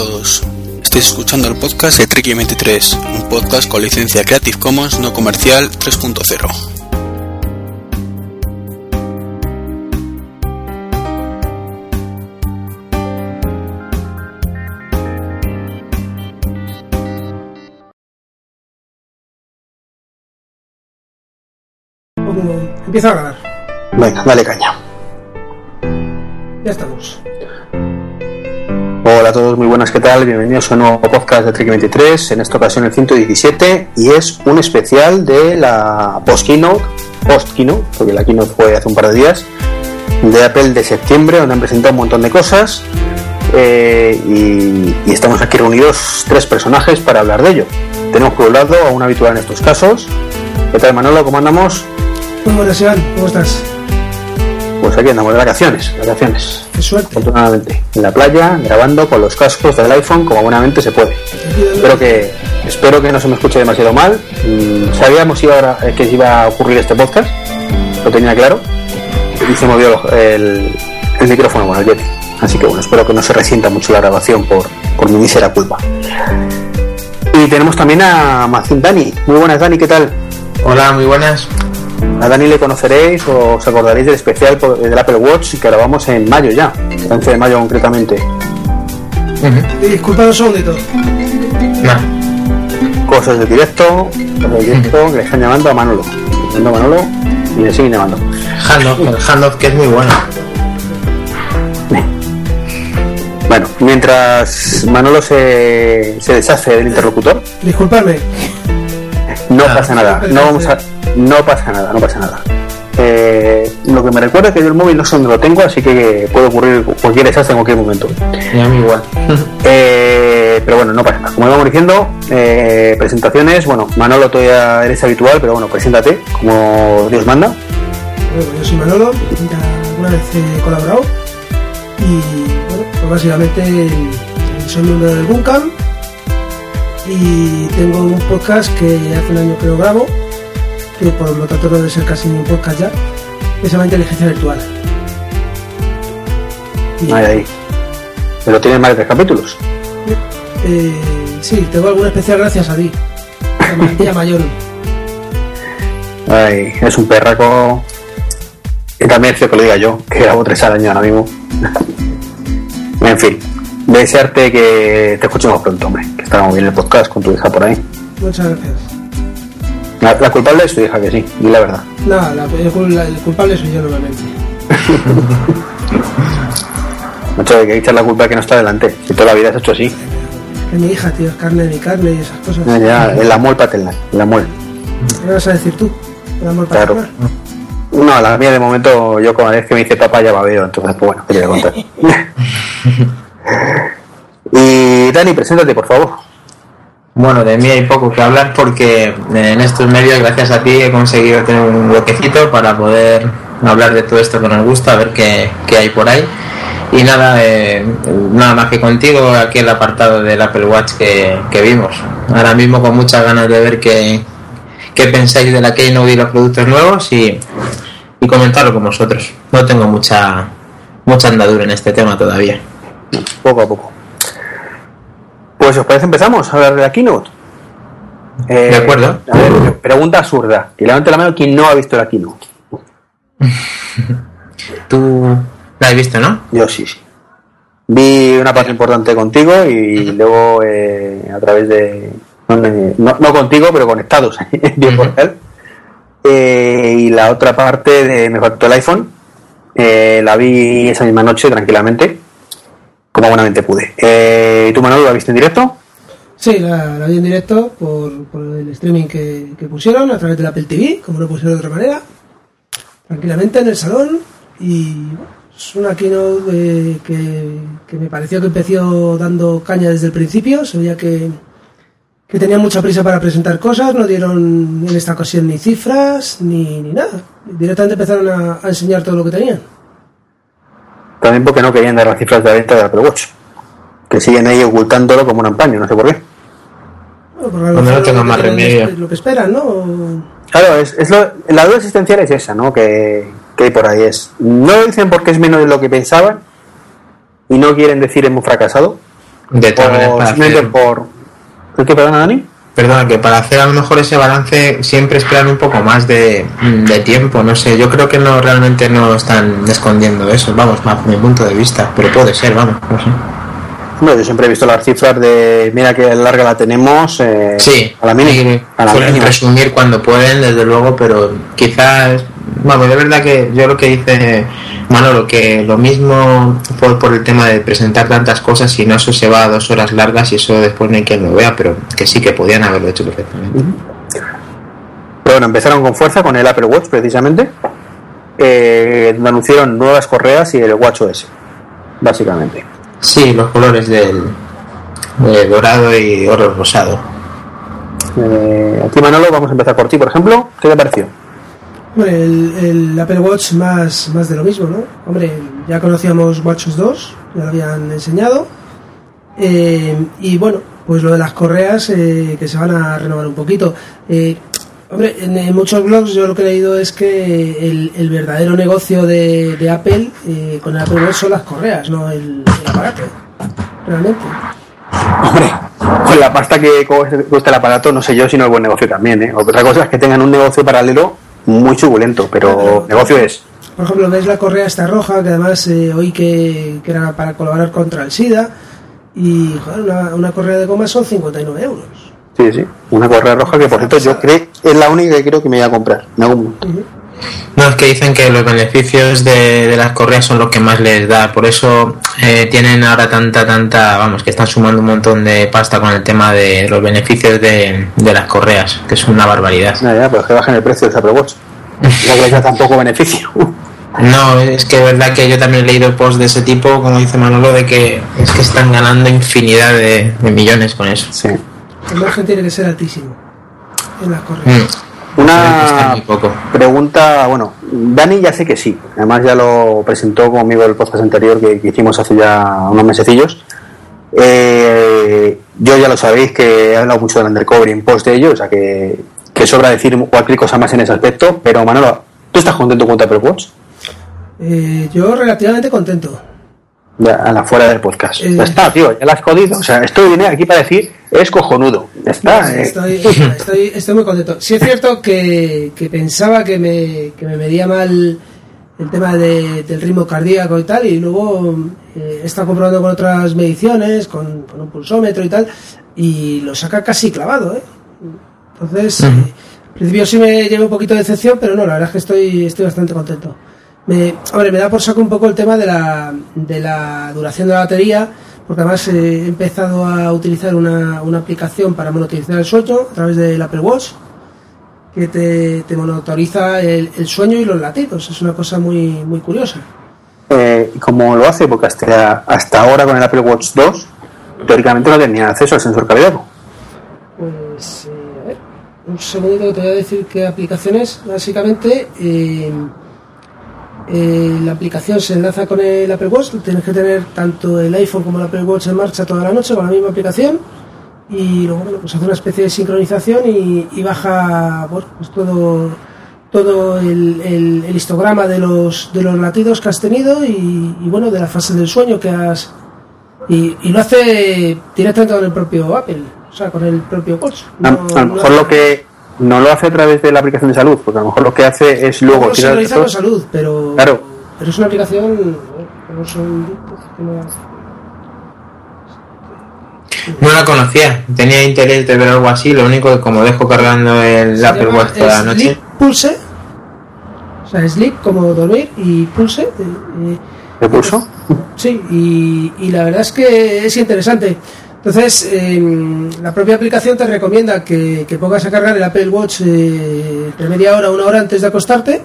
Hola a todos. Estáis escuchando el podcast de Trek 23, un podcast con licencia Creative Commons no comercial 3.0. Empieza a grabar. Venga, dale caña. Ya estamos. Hola a todos, muy buenas, ¿qué tal? Bienvenidos a un nuevo podcast de Trek 23, en esta ocasión el 117, y es un especial de la post-keynote, post-keynote, porque la keynote fue hace un par de días, de Apple de septiembre, donde han presentado un montón de cosas, eh, y, y estamos aquí reunidos tres personajes para hablar de ello. Tenemos por un lado a un habitual en estos casos. ¿Qué tal, Manolo? ¿Cómo andamos? Muy buenas, Iván. ¿Cómo estás? Pues aquí andamos de vacaciones, vacaciones. Qué suerte. Afortunadamente, en la playa, grabando con los cascos del iPhone como buenamente se puede. Espero que, espero que no se me escuche demasiado mal. Mm, Sabíamos iba a- que iba a ocurrir este podcast, lo tenía claro. Y se movió el, el micrófono con el Yeti. Así que bueno, espero que no se resienta mucho la grabación por, por mi mísera culpa. Y tenemos también a Macín Dani. Muy buenas, Dani, ¿qué tal? Hola, muy buenas. A Dani le conoceréis o os acordaréis del especial del Apple Watch que grabamos en mayo ya, el 11 de mayo concretamente. Y disculpad un segundito. No. Cosas del directo, cosas del directo, que le están llamando a Manolo. Llamando a Manolo y le siguen llamando. Handoff que es muy bueno. Bueno, mientras Manolo se, se deshace del interlocutor, Disculpadme. No Ah. pasa nada, no vamos a, no pasa nada, no pasa nada. Eh, lo que me recuerda es que yo el móvil no sé dónde lo tengo, así que puede ocurrir cualquier desastre en cualquier momento. Y a mí igual. Eh, pero bueno, no pasa nada. Como íbamos diciendo, eh, presentaciones, bueno, Manolo todavía eres habitual, pero bueno, preséntate como Dios manda. Bueno, yo soy Manolo, alguna vez he colaborado. Y bueno, pues básicamente eh, soy miembro del Buncam. Y tengo un podcast que hace un año que lo grabo, que por lo tanto no debe ser casi un podcast ya, que se llama Inteligencia Virtual. Y, Ahí, ahí. Pero tienes más de tres capítulos. eh, sí, tengo alguna especial gracias a ti. A Mayor. Ay, es un perraco. Y también es que lo diga yo, que grabo tres al año ahora mismo. en fin, desearte que te escuchemos pronto, hombre. Que está muy bien el podcast con tu hija por ahí. Muchas gracias. La, la culpable es tu hija, que sí, y la verdad. Nada, la, el cul- la- el culpable soy yo normalmente. Mucho de que echar la culpa que no está delante. Si toda la vida has hecho así. Es mi hija, tío, es carne de mi carne y esas cosas. Ya, ya, el amor paternal, el amor. ¿Qué vas a decir tú? El amor Claro. paternal. No, la mía de momento, yo cada vez que me dice papá ya babeo, entonces pues bueno, ¿qué te voy a contar? y Dani, preséntate por favor. Bueno, de mí hay poco que hablar porque en estos medios, gracias a ti, he conseguido tener un huequecito para poder hablar de todo esto que nos gusta, a ver qué, qué hay por ahí. Y nada, eh, nada más que contigo, aquí el apartado del Apple Watch que, que vimos. Ahora mismo con muchas ganas de ver qué, qué pensáis de la Keynote y los productos nuevos y, y comentarlo con vosotros. No tengo mucha, mucha andadura en este tema todavía. Poco a poco. Pues os parece empezamos a hablar de la keynote. Eh, De acuerdo. A ver, pregunta absurda. Y levante la mano quien no ha visto la keynote. Tú la has visto, ¿no? Yo sí, sí. Vi una parte importante contigo y luego eh, a través de... No, contigo, pero conectados en tiempo real. Eh, y la otra parte de Me faltó el iPhone. eh, la vi esa misma noche tranquilamente, como buenamente pude. Eh, ¿y tú, Manolo, la viste en directo? Sí, la, la vi en directo por, por el streaming que, que pusieron a través del Apple TV, como lo pusieron de otra manera. Tranquilamente en el salón. Y es una keynote que, que me pareció que empezó dando caña desde el principio. Se veía que, que tenían mucha prisa para presentar cosas, no dieron en esta ocasión ni cifras ni, ni nada. Directamente empezaron a, a enseñar todo lo que tenían. También porque no querían dar las cifras de la venta del Apple Watch. Que siguen ahí ocultándolo como un ampaño, no sé por qué. Bueno, no lo más remedio. Lo que esperan, ¿no? Claro, es, es lo, la duda existencial es esa, ¿no? Que, que hay por ahí. Es, no lo dicen porque es menos de lo que pensaban y no quieren decir hemos fracasado, De todas maneras, por... ¿Es que perdona, Dani? Perdona, que para hacer a lo mejor ese balance siempre esperan un poco más de, de tiempo, no sé, yo creo que no realmente no están escondiendo eso, vamos, bajo mi punto de vista, pero puede ser, vamos, no sé. Hombre, yo siempre he visto las cifras de mira que larga la tenemos eh, Sí, a la mínima. a la mínima. resumir cuando pueden, desde luego, pero quizás, vamos, de verdad que yo lo que dice Manolo, que lo mismo por, por el tema de presentar tantas cosas, y no eso se va a dos horas largas y eso después no hay quien lo vea, pero que sí que podían haberlo hecho perfectamente. Pero bueno, empezaron con fuerza con el Apple Watch precisamente, eh, anunciaron nuevas correas y el WatchOS, básicamente. Sí, los colores del de dorado y oro rosado. Eh, aquí Manolo, vamos a empezar por ti, por ejemplo. ¿Qué te pareció? Hombre, el, el Apple Watch más, más de lo mismo, ¿no? Hombre, ya conocíamos WatchOS 2, ya lo habían enseñado. Eh, y bueno, pues lo de las correas eh, que se van a renovar un poquito. Eh, hombre, en, muchos blogs yo lo que he leído es que el, verdadero negocio de, de Apple eh, con el Apple Watch son las correas, no el, aparato. Realmente. Hombre, con la pasta que cuesta el aparato, no sé yo si no es buen negocio también. ¿eh? Otra cosa es que tengan un negocio paralelo muy suculento, pero Claro. negocio es. Por ejemplo, ves la correa esta roja, que además eh, oí que, que era para colaborar contra el SIDA. Y joder, una, una correa de goma son 59 euros. Sí, sí. Una correa roja que, por cierto, yo creo es la única que creo que me voy a comprar. en algún momento. No, es que dicen que los beneficios de, de las correas son los que más les da, por eso eh, tienen ahora tanta, tanta, vamos, que están sumando un montón de pasta con el tema de los beneficios de, de las correas, que es una barbaridad. Ya, ya, pero es que bajen el precio del Apple Watch. No que les da tampoco beneficio. No, es que es verdad que yo también he leído posts de ese tipo, como dice Manolo, de que es que están ganando infinidad de, de millones con eso. Sí. El margen tiene que ser altísimo en las correas. Mm. Una poco. pregunta, bueno, Dani ya sé que sí, además ya lo presentó conmigo el podcast anterior que, que hicimos hace ya unos mesecillos. Eh, yo ya lo sabéis que he hablado mucho del undercover en post de ello, o sea que, que sobra decir cualquier cosa más en ese aspecto, pero Manolo, ¿tú estás contento con tu Apple Watch? Eh, yo relativamente contento. Ya, a la fuera del podcast. Eh. Ya está, tío, ya la has jodido. O sea, esto viene aquí para decir, es cojonudo. Ya está. eh. Estoy, estoy, estoy muy contento. Sí es cierto que, que pensaba que me, que me medía mal el tema de- del ritmo cardíaco y tal, y luego eh, he estado comprobando con otras mediciones, con, con un pulsómetro y tal, y lo saca casi clavado, ¿eh? Entonces, eh, al principio sí me llevé un poquito de decepción, pero no, la verdad es que estoy, estoy bastante contento. Me, hombre, me da por saco un poco el tema de la, de la duración de la batería, porque además he empezado a utilizar una, una aplicación para monitorizar el sueño a través del Apple Watch, que te, te monitoriza el, el sueño y los latidos. Es una cosa muy, muy curiosa. Eh, como lo hace, porque hasta, hasta ahora con el Apple Watch 2, teóricamente no tenía acceso al sensor cardíaco. Pues, eh, a ver, un segundito que te voy a decir qué aplicaciones. Básicamente, eh, eh, la aplicación se enlaza con el Apple Watch. Tienes que tener tanto el iPhone como el Apple Watch en marcha toda la noche con la misma aplicación. Y luego, bueno, pues hace una especie de sincronización y, y baja bueno, pues todo, todo el, el- el histograma de los, de los latidos que has tenido y, y, bueno, de la fase del sueño que has. Y, y lo hace directamente con el propio Apple, o sea, con el propio Watch. No- a lo mejor no- lo que no lo hace a través de la aplicación de salud, porque a lo mejor lo que hace es luego no tirar sincroniza con datos- salud, pero, Claro. pero es una aplicación. No no- No la conocía, tenía interés de ver algo así, lo único que como dejo cargando el se Apple Watch toda la noche. Pulse. O sea, sleep como dormir y pulse. eh, eh. Sí, y, y la verdad es que es interesante. Entonces, eh, la propia aplicación te recomienda que, que pongas a cargar el Apple Watch eh, media hora, una hora antes de acostarte.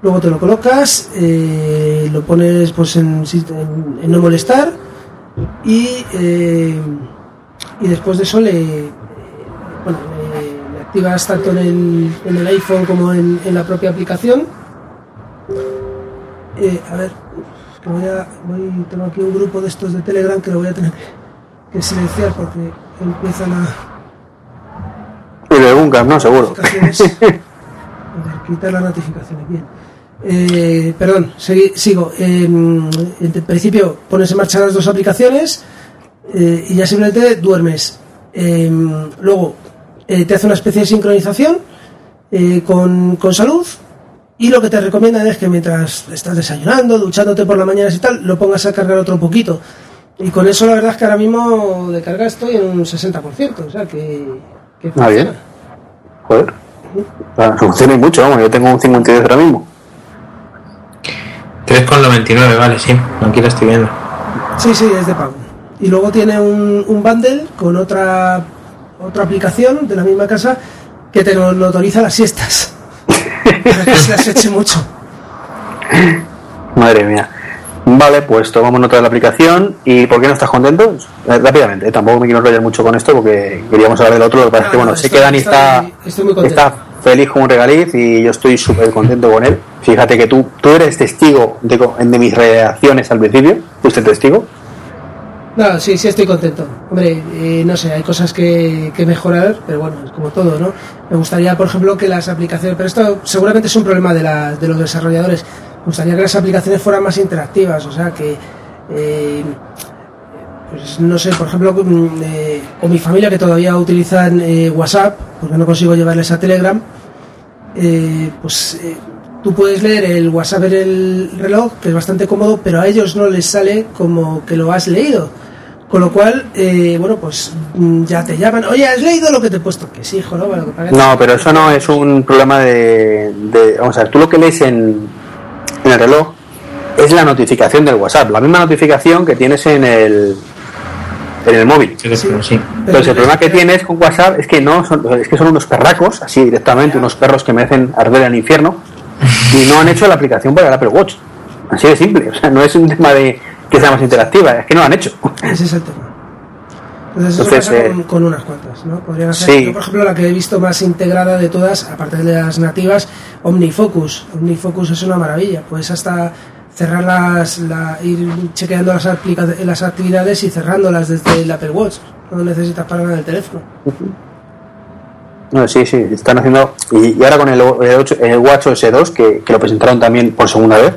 Luego te lo colocas, eh, lo pones pues en, no molestar y, eh, y después de eso le, bueno, le- activas tanto en el, en el iPhone como en, la propia aplicación. Eh, a ver, voy a, voy, tengo aquí un grupo de estos de Telegram que lo voy a tener que silenciar porque empiezan a Y de ¿no? Seguro. quitar las notificaciones, bien. Eh, perdón, sigo. Eh, en principio pones en marcha las dos aplicaciones, eh, y ya simplemente duermes. Em, luego eh, te hace una especie de sincronización eh, con, con salud y lo que te recomiendan es que mientras estás desayunando, duchándote por la mañana y tal, lo pongas a cargar otro poquito. Y con eso la verdad es que ahora mismo de carga estoy en un 60%, o sea que... que Ah, bien. Joder. Ah, Funciona mucho, vamos, yo tengo un 52 ahora mismo. 3,99, vale, sí. Aquí estoy viendo. Sí, sí, es de pago. Y luego tiene un, un bundle con otra otra aplicación de la misma casa que te lo, lo autoriza las siestas. Para que se las eche mucho. Madre mía. Vale, pues tomamos nota de la aplicación. ¿Y por qué no estás contento? Eh, rápidamente, eh, tampoco me quiero enrollar mucho con esto porque queríamos hablar del otro. Lo que pasa es que, bueno, no, sé que Dani está, feliz como un regaliz y yo estoy súper contento con él. Fíjate que tú, tú eres testigo de, de mis reacciones al principio. ¿Fuiste testigo? No, sí, sí estoy contento. Hombre, eh, no sé, hay cosas que, que mejorar, pero bueno, es como todo, ¿no? Me gustaría, por ejemplo, que las aplicaciones, pero esto seguramente es un problema de, la- de los desarrolladores, me gustaría que las aplicaciones fueran más interactivas, o sea, que, eh, pues no sé, por ejemplo, eh, o mi familia que todavía utilizan eh, WhatsApp, porque no consigo llevarles a Telegram, eh, pues eh, tú puedes leer el WhatsApp en el reloj, que es bastante cómodo, pero a ellos no les sale como que lo has leído. Con lo cual, eh, bueno, pues mm, ya te llaman, oye, ¿has leído lo que te he puesto? Que sí, hijo, no, Bueno, que parece- No, pero eso no es un problema de, de- Vamos a ver, tú lo que lees en, en el reloj es la notificación del WhatsApp, la misma notificación que tienes en el, en el móvil. Sí. Entonces el problema que tienes con WhatsApp es que no son, es que son unos perracos, así directamente, unos perros que merecen arder al infierno y no han hecho la aplicación para el Apple Watch. Así de simple, o sea, no es un tema de que sea más interactiva, es que no lo han hecho. Ese es el tema. Entonces, eso Entonces, pasa eh, con, con unas cuantas, ¿no? Podrían hacer, sí. yo, por ejemplo, la que he visto más integrada de todas, aparte de las nativas, OmniFocus. OmniFocus es una maravilla, puedes hasta cerrar las, la, ir chequeando las, aplica- las actividades y cerrándolas desde el Apple Watch. No necesitas para nada el teléfono. No, sí, sí, están haciendo. Y, y ahora con el, el, 8 el Watch OS 2, que, que lo presentaron también por segunda vez,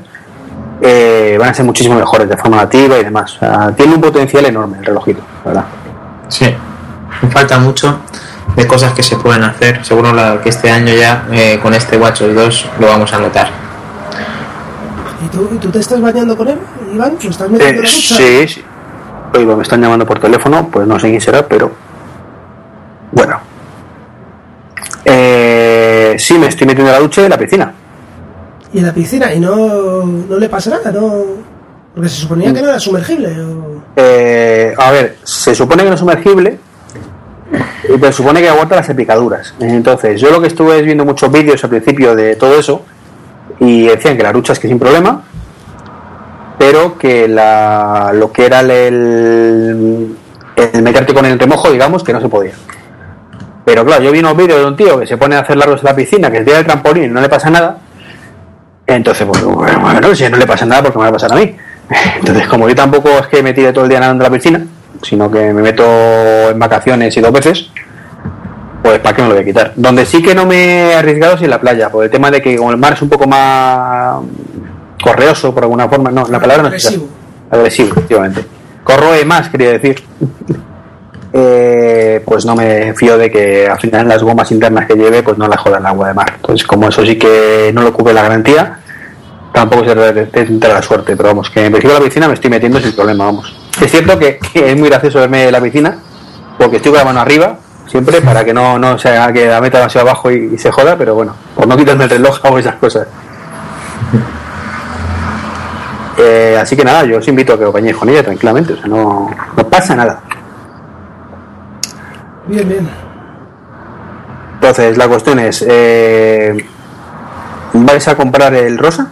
eh, van a ser muchísimo mejores de forma nativa y demás. O sea, tiene un potencial enorme el relojito, la verdad. Sí, me falta mucho de cosas que se pueden hacer. Seguro la- que este año ya eh, con este Watch OS 2 lo vamos a notar. ¿Y tú, y tú te estás bañando con él, Iván? ¿Lo estás metiendo Eh, en la ducha? sí, sí. Oye, me están llamando por teléfono, pues no sé quién será, pero. Bueno. Eh, sí, me estoy metiendo en la ducha y en la piscina. Y en la piscina, y no, no le pasa nada, ¿no? Porque se suponía que no era sumergible. Eh, a ver, se supone que no es sumergible, pero supone que aguanta las picaduras. Entonces, yo lo que estuve es viendo muchos vídeos al principio de todo eso, y decían que la ducha es que sin problema, pero que la, lo que era el, el, el meterte con el remojo, digamos, que no se podía. Pero claro, yo vi unos vídeos de un tío que se pone a hacer largos en la piscina, que se tira el trampolín y no le pasa nada. Entonces, pues bueno, si no le pasa nada, porque me va a pasar a mí? Entonces, como yo tampoco es que me tire todo el día nadando en la piscina, sino que me meto en vacaciones y dos veces, pues ¿para qué me lo voy a quitar? Donde sí que no me he arriesgado es en la playa, por el tema de que como el mar es un poco más correoso, por alguna forma, no, la palabra no es. Agresivo. Agresivo, efectivamente. Corroe más, quería decir. Eh, pues no me fío de que al final las gomas internas que lleve pues no la jodan el agua de mar. Entonces como eso sí que no lo cubre la garantía, tampoco se de la suerte, pero vamos, que en principio la piscina me estoy metiendo sin problema, vamos. Es cierto que, que es muy gracioso verme en la piscina, porque estoy con la mano arriba, siempre, para que no, no se haga que la meta demasiado abajo y, y se joda, pero bueno, por no quitarme el reloj hago esas cosas. Eh, así que nada, yo os invito a que os bañéis con ella tranquilamente, o sea, no, no pasa nada. Bien, bien. Entonces, la cuestión es, eh, ¿vais a comprar el rosa?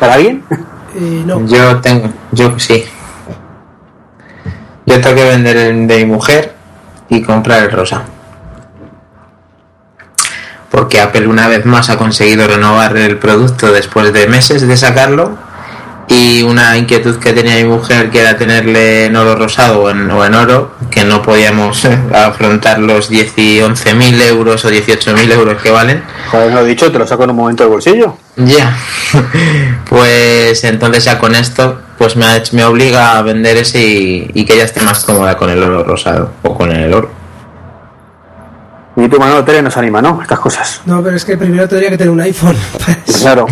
¿Para alguien? Eh, no. Yo tengo, yo sí. Yo tengo que vender el de mi mujer y comprar el rosa. Porque Apple una vez más ha conseguido renovar el producto después de meses de sacarlo y una inquietud que tenía mi mujer que era tenerle en oro rosado o en, o en oro, que no podíamos afrontar los 10 y 11 mil euros o 18 mil euros que valen. Joder, lo he dicho, te lo saco en un momento del bolsillo. Ya, pues entonces ya con esto pues me, ha hecho- me obliga a vender ese y, y que ella esté más cómoda con el oro rosado o con el oro. Y tu Manolo Tele nos anima, ¿no? Estas cosas. No, pero es que primero tendría que tener un iPhone. Pues, Claro.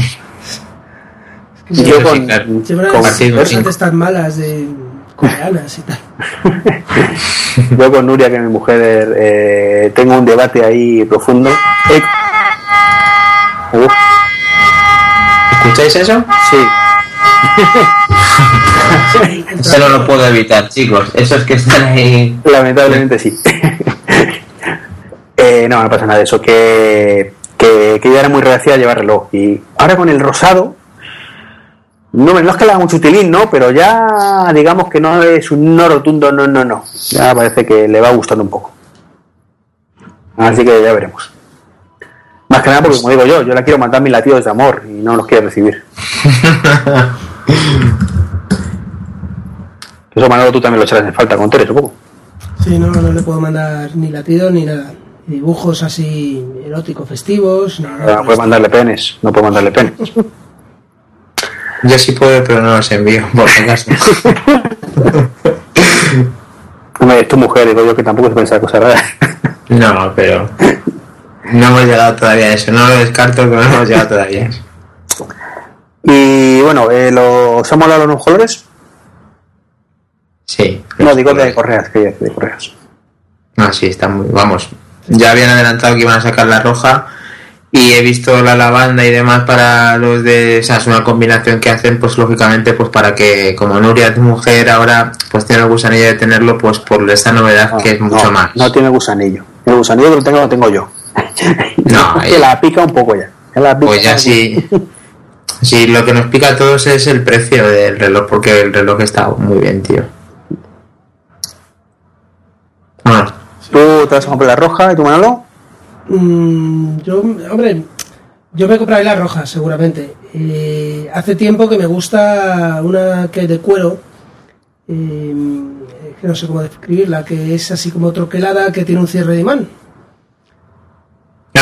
Yo Sí, con, claro. sí. cosas tan malas de coreanas y tal. yo con Nuria, que es mi mujer, eh, tengo un debate ahí profundo. Eh, uf, ¿Escucháis eso? sí, Eso no lo puedo evitar, chicos. Esos que están ahí. lamentablemente sí. Eh, no, no pasa nada de eso. Que, que, que ella era muy reacia a llevar reloj. Y ahora con el rosado, no, no es que le haga mucho utilín, ¿no? Pero ya digamos que no es un no rotundo, no, no, no. Ya parece que le va gustando un poco. Así que ya veremos. Más que nada porque, como digo yo, yo la quiero mandar mis latidos de amor y no los quiere recibir. Eso, Manolo, tú también lo echarás en falta con Tere, supongo. Sí, no, no le puedo mandar ni latido ni nada. Dibujos así eróticos, festivos, no, no, No puede mandarle penes, no puede mandarle penes. Yo sí puedo, pero no los envío, por si acaso. Hombre, es tu mujer, digo yo que tampoco se piensa cosas raras. No, pero. No hemos llegado todavía a eso. No lo descarto, pero no hemos llegado todavía a eso. Y bueno, eh, ¿los han molado los colores? Sí. No, digo de correas, que de correas. Ah, sí, está muy. Vamos. Ya habían adelantado que iban a sacar la roja y he visto la lavanda y demás para los de. O sea, es una combinación que hacen, pues lógicamente, pues para que, como Nuria es mujer, ahora pues tiene el gusanillo de tenerlo, pues por esta novedad que es mucho no, más. No tiene gusanillo. El gusanillo que lo tengo lo tengo yo. No, que la pica un poco ya. Que la pica Pues ya sí. Sí, lo que nos pica a todos es el precio del reloj, porque el reloj está muy bien, tío. Bueno, ¿Tú te vas a comprar la roja y tu Manolo? Mm, yo, hombre, yo me compraré la roja, seguramente. Eh, hace tiempo que me gusta una que de cuero, eh, que no sé cómo describirla, que es así como troquelada, que tiene un cierre de imán.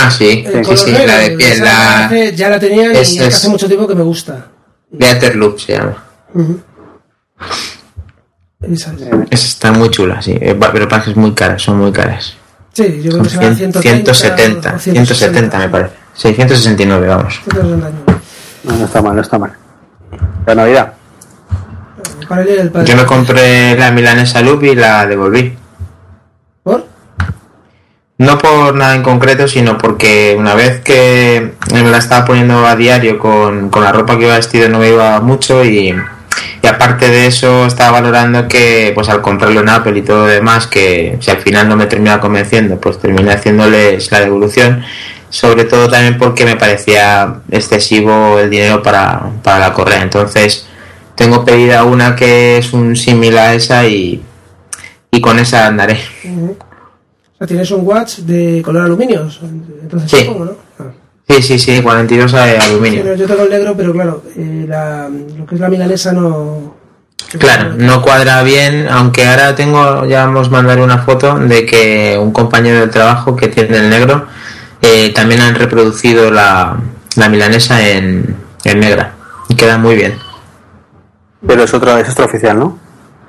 Ah, sí, El sí, sí, negro, la de piel, la hace- ya la tenía y es- es hace mucho tiempo que me gusta. Etherloop se llama. Esa es. Esa está muy chula, sí, eh, pero parece que es muy cara, son muy caras. Sí, yo creo Son que será 100 130 170, o 170 me parece. 669, vamos. 160. No, no está mal, no está mal. La Navidad. Para. Yo me compré la milanesa Loop y la devolví. No por nada en concreto, sino porque una vez que me la estaba poniendo a diario con, con la ropa que iba vestido no me iba mucho y, y aparte de eso estaba valorando que pues al comprarlo en Apple y todo lo demás, que si al final no me termina convenciendo, pues terminé haciéndoles la devolución, sobre todo también porque me parecía excesivo el dinero para, para la correa. Entonces tengo pedida una que es un similar a esa y, y con esa andaré. O sea, tienes un watch de color aluminio, entonces Sí. supongo, ¿no? Ah. Sí, sí, sí, 42 de Sí, aluminio. no, yo tengo el negro, pero claro, eh, la- lo que es la milanesa no... Claro, no cuadra bien, aunque ahora tengo, ya vamos a mandar una foto de que un compañero del trabajo que tiene el negro, eh, también han reproducido la, la milanesa en, en negra y queda muy bien. Pero es otra, es extraoficial, ¿no?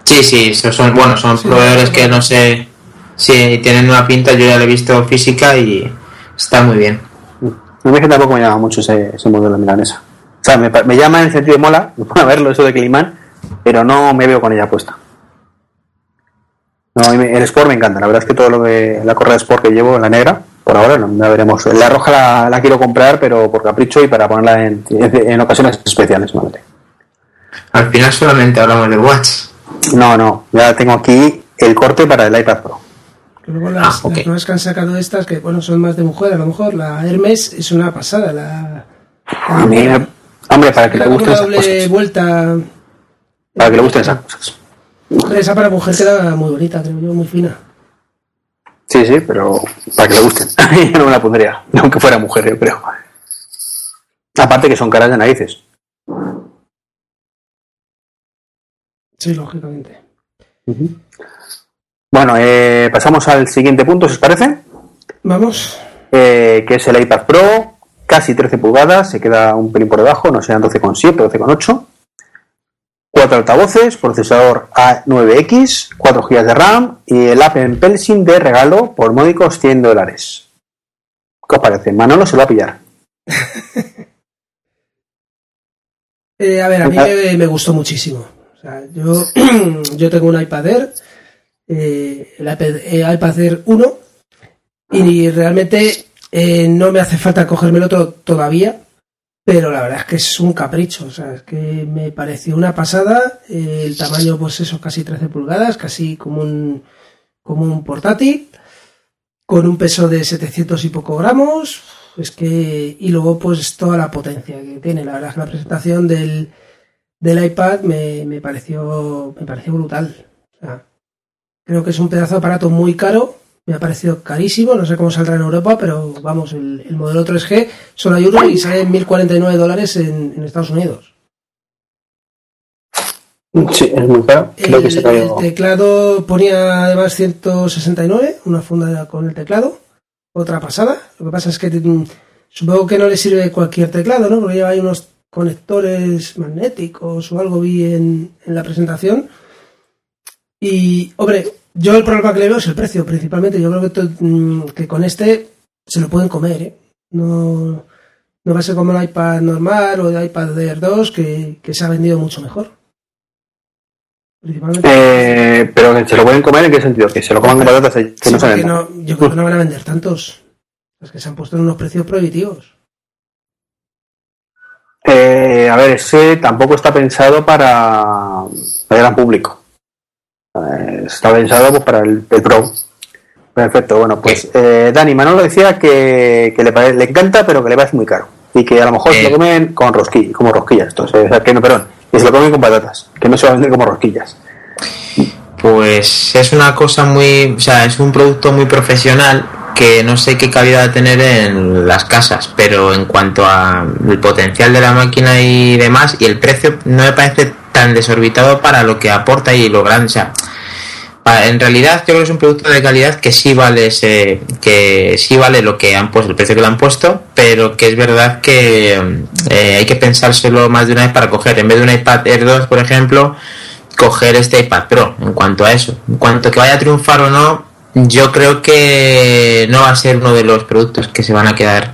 Sí, sí, son, bueno, son Sí, proveedores sí. que no sé si tienen una pinta, yo ya la he visto física y está muy bien. A mí es que tampoco me llama mucho ese, ese modelo de milanesa. O sea, me, me llama en el sentido de mola, a verlo eso de Climán, pero no me veo con ella puesta. No, mí me- el Sport me encanta, la verdad es que todo lo que la correa de Sport que llevo, la negra, por ahora no, ya veremos. La roja la, la quiero comprar, pero por capricho y para ponerla en, en ocasiones especiales, solamente. Al final solamente hablamos de Watch. No, no, ya tengo aquí el corte para el iPad Pro. Luego las, Ah, ok. las nuevas que han sacado estas, que bueno, son más de mujer, a lo mejor la Hermes es una pasada, la... A mí, hombre, para que le gusten esas doble cosas. vuelta. Para que le gusten esas cosas. Esa para mujer queda muy bonita, creo yo, muy fina. Sí, sí, pero para que le gusten. yo no me la pondría, aunque fuera mujer, yo creo. Aparte que son caras de narices. Sí, lógicamente. Bueno, eh, pasamos al siguiente punto, si os parece. Vamos. Eh, que es el iPad Pro, casi 13 pulgadas, se queda un pelín por debajo, no sean 12,7, 12,8. Cuatro altavoces, procesador A9X, 4 GB de RAM y el Apple Pencil de regalo por módicos 100 dólares. ¿Qué os parece? Manolo se lo va a pillar. Eh, a ver, a mí me, me gustó muchísimo. O sea, yo, yo tengo un iPad Air, eh, el iPad, eh, iPad Air 1, y realmente eh, no me hace falta cogerme el otro todavía, pero la verdad es que es un capricho. O sea, es que me pareció una pasada. el tamaño, pues eso, casi 13 pulgadas, casi como un, como un portátil, con un peso de 700 y poco gramos. Es que, y luego, pues toda la potencia que tiene. La verdad es que la presentación del, del iPad me, me pareció, me pareció brutal. O sea, creo que es un pedazo de aparato muy caro. Me ha parecido carísimo, no sé cómo saldrá en Europa, pero vamos, el, el modelo 3G solo hay uno y sale en 1.049 dólares en, en Estados Unidos. Sí, es muy caro. Creo El, que se el teclado ponía además 169, una funda con el teclado, otra pasada. Lo que pasa es que mm, supongo que no le sirve cualquier teclado, ¿no? Porque lleva ahí unos conectores magnéticos o algo vi en, en la presentación. Y, hombre, yo el problema que le veo es el precio, principalmente. Yo creo que, mm, que con este se lo pueden comer, ¿eh? No, no va a ser como el iPad normal o el iPad Air 2, que, que se ha vendido mucho mejor. Principalmente. Eh, pero que se lo pueden comer en qué sentido? Que se lo coman con patatas que Sí, no no- yo creo que no van a vender tantos. Es que se han puesto en unos precios prohibitivos. Eh, a ver, ese tampoco está pensado para el gran público. Eh, está pensado pues, para el, el Pro. Perfecto, bueno, pues eh, Dani Manolo decía que, que le, pare- le encanta, pero que le parece muy caro. Y que a lo mejor se Eh. lo comen con rosquillas, como rosquillas. Entonces, o sea, que no, perdón, que se lo comen con patatas, que no se va a vender como rosquillas. Pues es una cosa muy, o sea, es un producto muy profesional que no sé qué calidad va a tener en las casas, pero en cuanto a el potencial de la máquina y demás, y el precio no me parece tan desorbitado para lo que aporta y lo grande, o sea, en realidad yo creo que es un producto de calidad que sí vale ese, que sí vale lo que han puesto, el precio que le han puesto, pero que es verdad que eh, hay que pensárselo más de una vez para coger, en vez de un iPad Air 2, por ejemplo, coger este iPad Pro en cuanto a eso. En cuanto a que vaya a triunfar o no, yo creo que no va a ser uno de los productos que se van a quedar,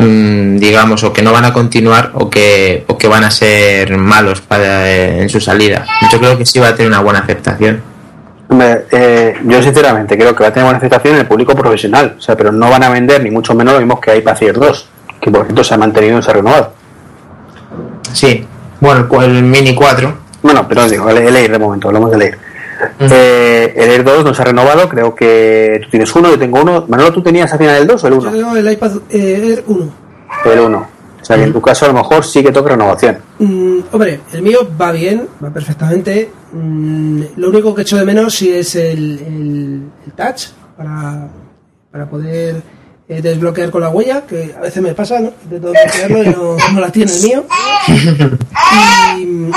digamos, o que no van a continuar o que, o que van a ser malos para, eh, en su salida. Yo creo que sí va a tener una buena aceptación. Hombre, eh, yo sinceramente creo que va a tener buena aceptación en el público profesional, o sea, pero no van a vender ni mucho menos lo mismo que iPad Air 2, que por cierto se ha mantenido y se ha renovado. Sí, bueno, el, el Mini 4. Bueno, pero os digo, el, el Air de momento, hablamos del Air. Eh, el Air 2 no se ha renovado, creo que tú tienes uno, yo tengo uno. Manolo, ¿tú tenías al final el 2 o el Yo 1? tengo el iPad eh, Air 1. El 1. O sea, que en tu caso a lo mejor sí que toca renovación. Mm, hombre, el mío va bien, va perfectamente. Mm, lo único que echo de menos sí es el, el- el touch para, para poder eh, desbloquear con la huella, que a veces me pasa, ¿no? Intento desbloquearlo y no, no la tiene el mío. Y,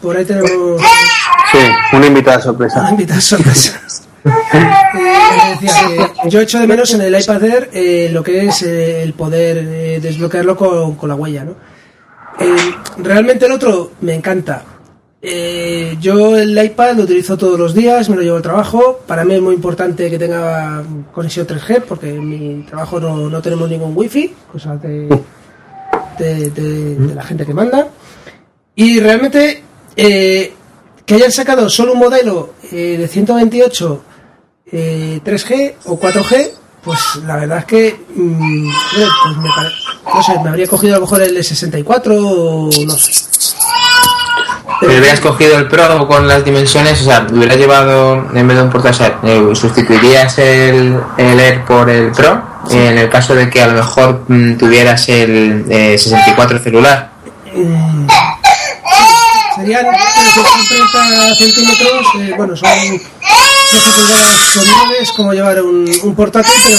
por ahí tenemos Sí, una invitada una sorpresa. invitada sorpresa. Eh, que yo echo de menos en el iPad Air eh, lo que es eh, el poder desbloquearlo con, con la huella, ¿no? Realmente el otro me encanta. Yo el iPad lo utilizo todos los días, me lo llevo al trabajo. Para mí es muy importante que tenga conexión 3G porque en mi trabajo no, no tenemos ningún wifi, cosa de, de, la gente que manda. Y realmente que hayan sacado solo un modelo eh, de 128 eh, 3G o 4G, pues la verdad es que mm, pues me pare- no sé, me habría cogido a lo mejor el de 64 o no sé. Si hubieras cogido el Pro con las dimensiones, o sea, hubieras llevado en vez de un portátil, eh, sustituirías el, el Air por el Pro en el caso de que a lo mejor mm, tuvieras el eh, 64 celular. Mm, serían son 30 centímetros, eh, bueno, son 12 pulgadas, son 9, es como llevar un, un portátil, pero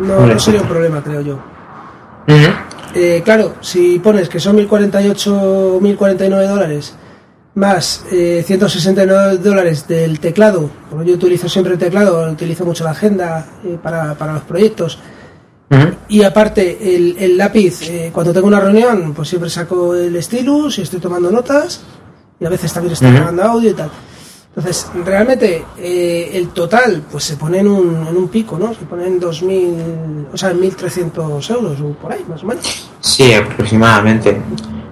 no, no sería un problema, creo yo. Eh, claro, si pones que son 1048, 1049 dólares más eh, 169 dólares del teclado, porque yo utilizo siempre el teclado, utilizo mucho la agenda eh, para, para los proyectos, y aparte el, el lápiz, eh, cuando tengo una reunión, pues siempre saco el stylus y estoy tomando notas, y a veces también estoy grabando audio y tal. Entonces, realmente eh, el total pues se pone en un, en un pico, ¿no? Se pone en 2.000, o sea, en 1.300 euros o por ahí, más o menos. Sí, aproximadamente.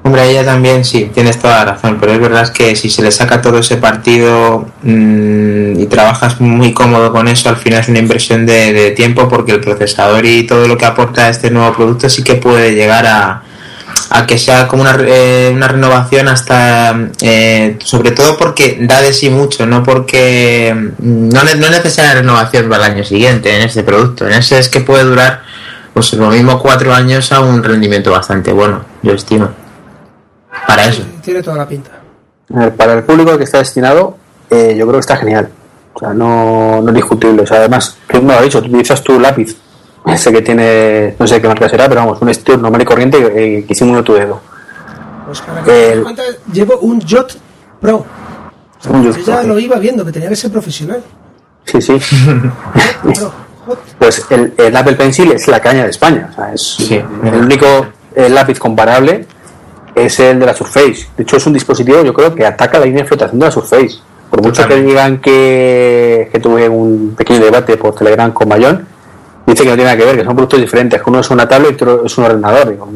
Hombre, ella también sí, tienes toda la razón, pero es verdad que si se le saca todo ese partido mm, y trabajas muy cómodo con eso, al final es una inversión de, tiempo porque el procesador y todo lo que aporta este nuevo producto sí que puede llegar a, a que sea como una, eh, una renovación hasta, eh, sobre todo porque da de sí mucho, no porque mm, no, no es necesaria renovación para el año siguiente en este producto, en ese es que puede durar pues lo mismo cuatro años a un rendimiento bastante bueno, yo estimo. Para eso. Tiene toda la pinta. Para el público al que está destinado, eh, yo creo que está genial. O sea, no, no es discutible. O sea, además, tú me lo has dicho, tú utilizas tu lápiz. Ese que tiene, no sé qué marca será, pero vamos, un estilo normal y corriente eh, que simula tu dedo. Pues para que El- cuenta, llevo un Jot Pro. Un Yo Jot ya Pro. lo iba viendo, que tenía que ser profesional. Sí, sí. Pues el, el Apple Pencil es la caña de España. O sea, es Sí. el único eh, lápiz comparable es el de la Surface. De hecho, es un dispositivo, yo creo, que ataca la línea de flotación de la Surface. Por mucho que digan que, que tuve un pequeño debate por Telegram con Mayón, dice que no tiene nada que ver, que son productos diferentes, que uno es una tablet y otro es un ordenador. Digo,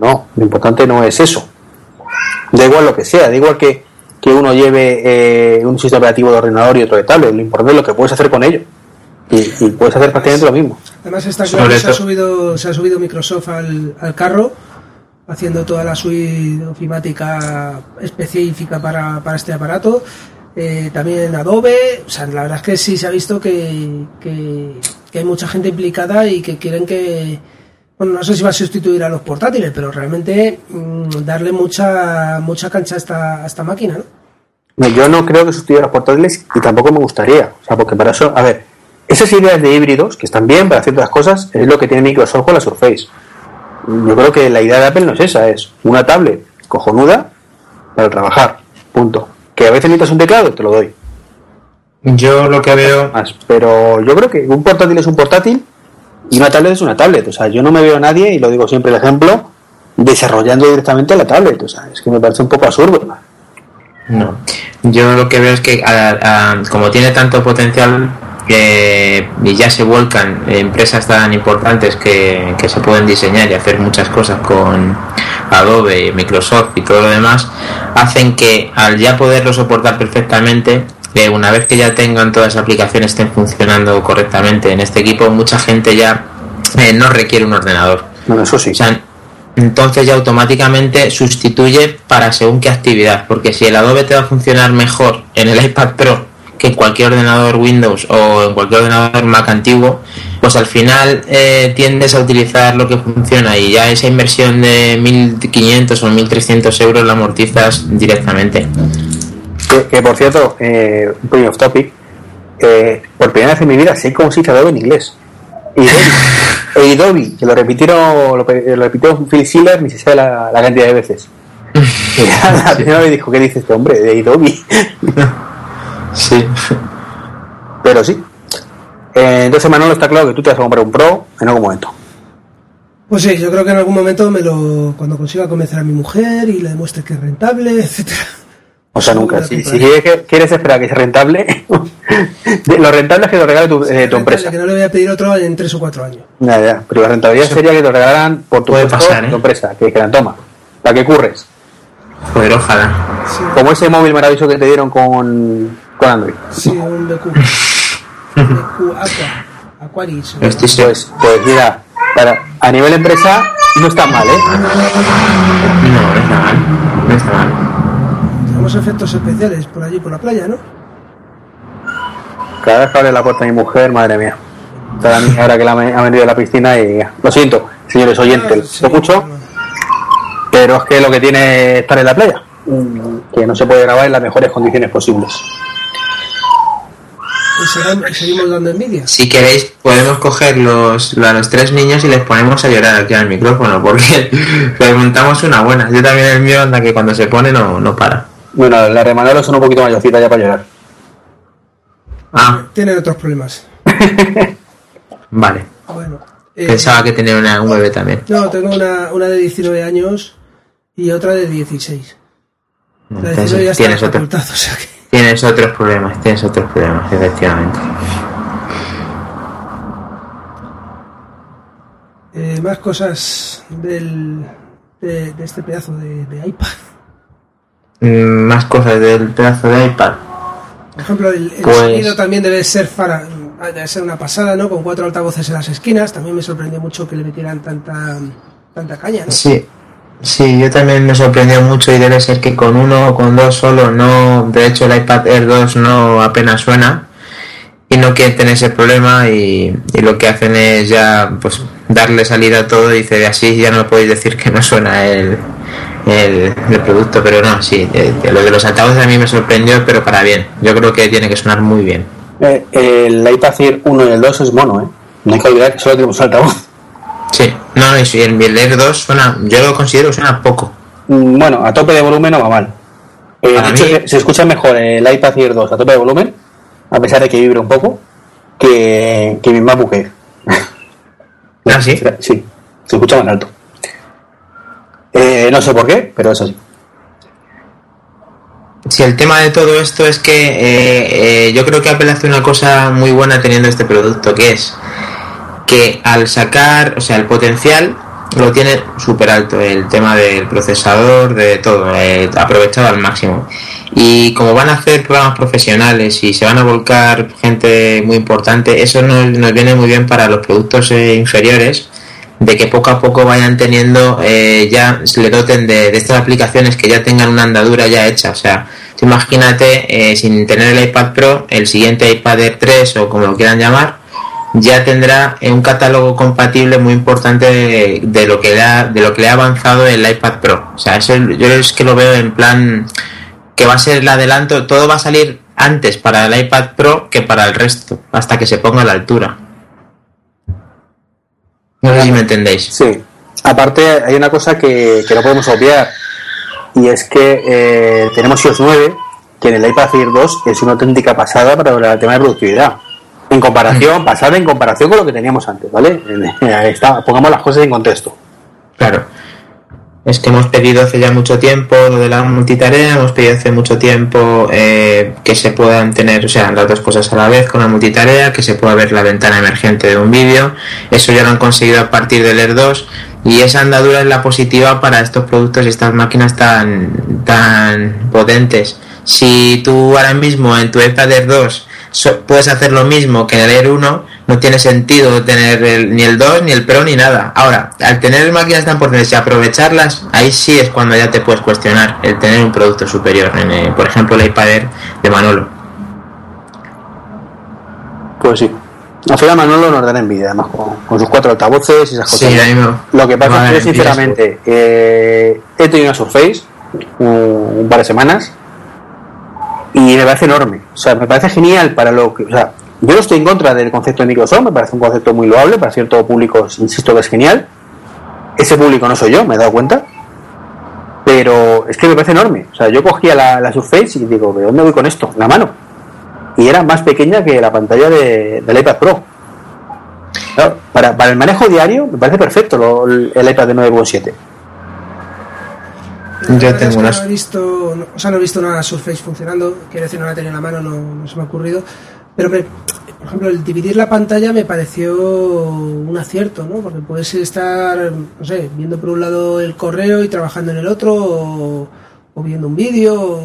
no, lo importante no es eso. Da igual lo que sea, da igual que, que uno lleve eh, un sistema operativo de ordenador y otro de tablet, lo importante es lo que puedes hacer con ello. Y, y puedes hacer prácticamente lo mismo. Además está claro que se ha subido, se ha subido Microsoft al, al carro, haciendo toda la suite ofimática específica para, para este aparato. Eh, también Adobe, o sea, la verdad es que sí se ha visto que, que, hay mucha gente implicada y que quieren que, bueno, no sé si va a sustituir a los portátiles, pero realmente mm, darle mucha mucha cancha a esta, a esta máquina. No, Yo no creo que sustituya a los portátiles y tampoco me gustaría. O sea, porque para eso, a ver, esas ideas de híbridos, que están bien para ciertas cosas, es lo que tiene Microsoft con la Surface. Yo creo que la idea de Apple no es esa, es una tablet cojonuda para trabajar. Punto. Que a veces necesitas un teclado, te lo doy. Yo lo que veo... Más. Pero yo creo que un portátil es un portátil y una tablet es una tablet. O sea, yo no me veo a nadie, y lo digo siempre el ejemplo, desarrollando directamente la tablet. O sea, es que me parece un poco absurdo. No. Yo lo que veo es que a- a- como tiene tanto potencial eh, y ya se vuelcan empresas tan importantes que, que se pueden diseñar y hacer muchas cosas con Adobe, Microsoft y todo lo demás, hacen que al ya poderlo soportar perfectamente, eh, una vez que ya tengan todas las aplicaciones estén funcionando correctamente en este equipo, mucha gente ya eh, no requiere un ordenador. Bueno, eso sí. O sea, entonces ya automáticamente sustituye para según qué actividad, porque si el Adobe te va a funcionar mejor en el iPad Pro que en cualquier ordenador Windows o en cualquier ordenador Mac antiguo, pues al final eh, tiendes a utilizar lo que funciona y ya esa inversión de 1.500 o 1.300 euros la amortizas directamente. Que, que, por cierto, eh, un pequeño off topic, eh, por primera vez en mi vida sé cómo se dice Adobe en inglés. Y Adobe, que lo repitieron, lo, pe- lo repitió Phil Schiller, ni se sabe la, la cantidad de veces. Y la, la primera vez dijo, ¿qué dice este hombre? De Adobe. Sí. Pero sí. Eh, entonces, Manolo, está claro que tú te vas a comprar un Pro en algún momento. Pues sí, yo creo que en algún momento me lo, cuando consiga convencer a mi mujer y le demuestre que es rentable, etcétera. O sea, nunca. Si, si quieres, esperar a que sea rentable, lo rentable es que lo regale tu, eh, tu empresa. Que no le voy a pedir otro en tres o cuatro años. Ya, ya. Pero la rentabilidad sería que te lo regalaran por tu, Puede puesto, pasar, ¿eh? tu empresa. Que dijeran, toma, la que curres. Joder, ojalá. Sí, Como ese móvil maravilloso que te dieron con, con Android. sí un BQ. BQ Aqua. Aquaris. Estoy seguro. Pues, pues mira, para, a nivel empresa no está mal, ¿eh? No, no está mal. No está mal. Tenemos efectos especiales por allí, por la playa, ¿no? Cada vez que abre la puerta mi mujer, madre mía. La ahora que la me- ha venido a la piscina y lo siento, señores oyentes, Ah, sí, lo escucho, pero es que lo que tiene estar en la playa, mm, que no se puede grabar en las mejores condiciones posibles. Y seguimos dando envidia. Si queréis, podemos coger los, a los tres niños y les ponemos a llorar aquí al micrófono, porque les montamos una buena. Yo también el mío anda que cuando se pone no, no para. Bueno, la remanalo son un poquito mayorcita ya para llorar. Ah. Tienen otros problemas. vale. Bueno. Eh, Pensaba que tenía una, un bebé también. No, tengo una, una de 19 años y otra de 16. La ya tienes, otro, o sea que... tienes otros problemas, tienes otros problemas, efectivamente. Eh, más cosas del, de, este pedazo de, iPad. Mm, más cosas del pedazo de iPad. Por ejemplo, el, el pues sonido también debe ser para, debe ser una pasada, ¿no? Con cuatro altavoces en las esquinas. También me sorprendió mucho que le metieran tanta, tanta caña, ¿no? Sí. Sí, yo también me sorprendió mucho y debe ser que con uno o con dos solo no, de hecho el iPad Air 2 no apenas suena y no quieren tener ese problema y, lo que hacen es ya pues darle salida a todo y dice de así ya no podéis decir que no suena el, el, producto, pero no, sí, lo de los altavoces a mí me sorprendió, pero para bien, yo creo que tiene que sonar muy bien. Eh, el iPad Air 1 y el 2 es mono, ¿eh? No hay que olvidar que solo tenemos altavoz. Sí, no, y el Air 2 suena, yo lo considero que suena poco. Mm, bueno, a tope de volumen no va mal. Eh, se escucha mejor el iPad Air 2 a tope de volumen, a pesar de que vibre un poco, que, que mi MacBook Air. ¿Ah, sí? Sí, se escucha más alto. Eh, no sé por qué, pero es así. Sí, el tema de todo esto es que eh, eh, yo creo que Apple hace una cosa muy buena teniendo este producto, que es que al sacar, o sea, el potencial lo tiene súper alto, el tema del procesador, de todo, eh, aprovechado al máximo. Y como van a hacer programas profesionales y se van a volcar gente muy importante, eso nos, nos viene muy bien para los productos eh, inferiores, de que poco a poco vayan teniendo, eh, ya se le doten de, de, estas aplicaciones que ya tengan una andadura ya hecha. O sea, imagínate, sin tener el iPad Pro, el siguiente iPad Air 3 o como lo quieran llamar, ya tendrá un catálogo compatible muy importante de, lo que le ha, de lo que le ha avanzado el iPad Pro. O sea, eso yo es que lo veo en plan que va a ser el adelanto, todo va a salir antes para el iPad Pro que para el resto, hasta que se ponga a la altura. No sé si me entendéis. Sí. Aparte, hay una cosa que, no podemos obviar, y es que eh, tenemos iOS 9, que en el iPad Air 2 es una auténtica pasada para el tema de productividad en comparación, pasada en comparación con lo que teníamos antes, ¿vale? Está, pongamos las cosas en contexto. Claro. Es que hemos pedido hace ya mucho tiempo lo de la multitarea, hemos pedido hace mucho tiempo eh, que se puedan tener, o sea, las dos cosas a la vez con la multitarea, que se pueda ver la ventana emergente de un vídeo. Eso ya lo han conseguido a partir del Air 2 y esa andadura es la positiva para estos productos y estas máquinas tan, tan potentes. Si tú ahora mismo en tu iPad Air 2 puedes hacer lo mismo que en el Air 1, no tiene sentido tener ni el 2, ni el Pro, ni nada. Ahora, al tener máquinas tan potentes y aprovecharlas, ahí sí es cuando ya te puedes cuestionar el tener un producto superior, en, eh, por ejemplo, el iPad Air de Manolo. Pues sí. Al final Manolo nos da envidia, además, con, sus cuatro altavoces y esas cosas. Lo que pasa es que, sinceramente, eh, he tenido una Surface un par de semanas y me parece enorme. O sea, me parece genial para lo que. O sea, yo no estoy en contra del concepto de Microsoft, me parece un concepto muy loable para cierto público, insisto que es genial. Ese público no soy yo, me he dado cuenta. Pero es que me parece enorme. O sea, yo cogía la, la Surface y digo, ¿de dónde voy con esto? La mano. Y era más pequeña que la pantalla de, del iPad Pro. para, para el manejo diario me parece perfecto el, iPad de 9.7 yo tengo una... No he visto, o sea, no he visto una Surface funcionando, quiero decir, no la tenía en la mano, no, se me ha ocurrido. Pero, por ejemplo, el dividir la pantalla me pareció un acierto, ¿no? Porque puedes estar, no sé, viendo por un lado el correo y trabajando en el otro, o, viendo un vídeo.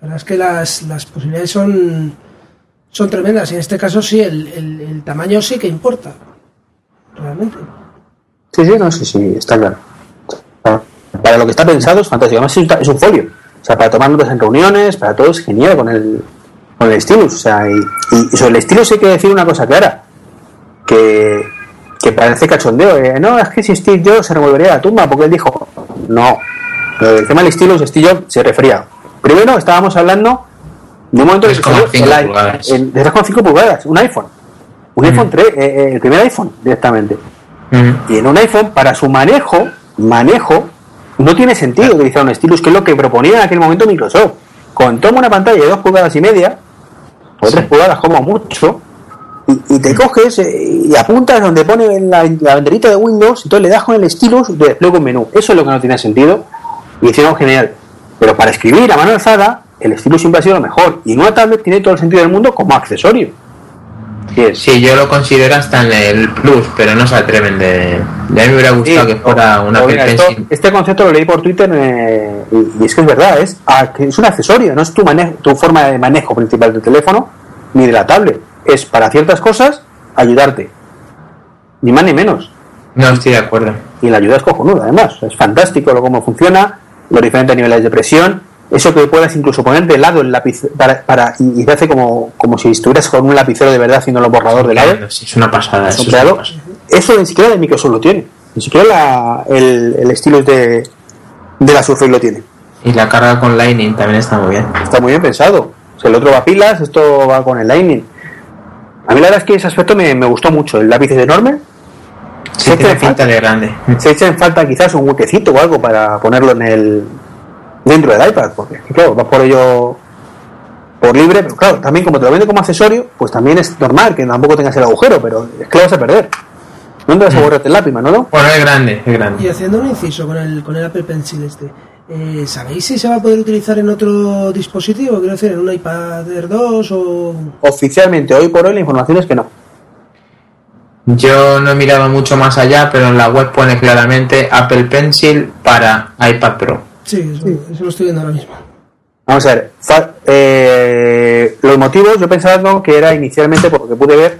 La verdad es que las, las posibilidades son, son tremendas. Y en este caso, sí, el, el, tamaño sí que importa, realmente. Sí, sí, no, sí, sí, está claro para lo que está pensado es fantástico. Además es un folio. O sea, para tomar notas en reuniones, para todo es genial con el, con el stylus. O sea, y, sobre el stylus hay que decir una cosa clara. Que, que parece cachondeo. Eh, no, es que si Steve Jobs se revolvería la tumba porque él dijo, no. El tema del stylus, Steve Jobs se refería. Primero estábamos hablando De un momento que 3,5 salió el i- pulgadas. el- de 3,5 pulgadas, un iPhone. Un iPhone 3, eh, eh, el primer iPhone directamente. Mm. Y en un iPhone, para su manejo, manejo, no tiene sentido utilizar un stylus, que es lo que proponía en aquel momento Microsoft. Con toma una pantalla de 2 pulgadas y media, o 3 pulgadas como mucho, y, y te coges eh, y apuntas donde pone la, la banderita de Windows, entonces le das con el stylus y te despliega un menú. Eso es lo que no tiene sentido, y hicieron genial. Pero para escribir a mano alzada, el stylus siempre ha sido lo mejor, y en una tablet tiene todo el sentido del mundo como accesorio. Sí, yo lo considero hasta en el Plus, pero no se atreven de... de a mí me hubiera gustado Sí, que fuera una mira, esto- este concepto lo leí por Twitter eh, y, y es que es verdad, es, es un accesorio, no es tu, manejo, tu forma de manejo principal del teléfono ni de la tablet. Es para ciertas cosas ayudarte, ni más ni menos. No estoy de acuerdo. Y la ayuda es cojonuda, además. Es fantástico lo cómo funciona, los diferentes niveles de presión. Eso que puedas incluso poner de lado el lápiz para, para y, y te hace como, como si estuvieras con un lapicero de verdad haciendo los borrador de lado. Es una pasada. Eso, es una Soplado. pasada. Eso ni siquiera de Microsoft lo tiene. Ni siquiera la- el, el estilo de, de la Surface lo tiene. Y la carga con Lightning también está muy bien. Está muy bien pensado. O sea, el otro va a pilas, esto va con el Lightning. A mí la verdad es que ese aspecto me, me gustó mucho. El lápiz es enorme. Sí, Se echa, en falta, de grande. se echa en falta quizás un huequecito o algo para ponerlo en el dentro del iPad. Porque claro, vas por ello por libre, pero claro, también como te lo vende como accesorio, pues también es normal que tampoco tengas el agujero, pero es que lo vas a perder. ¿Dónde vas a borrarte el lápiz, Manolo? Bueno, es grande, es Y grande. haciendo un inciso con el, con el Apple Pencil este, eh, ¿sabéis si se va a poder utilizar en otro dispositivo? Quiero decir, en un iPad Air 2 o... Oficialmente, hoy por hoy, la información es que no. Yo no he mirado mucho más allá, pero en la web pone claramente Apple Pencil para iPad Pro. Sí, eso, eso lo estoy viendo ahora mismo. Vamos a ver, fa- eh, los motivos, yo pensaba que era inicialmente, por lo que pude ver,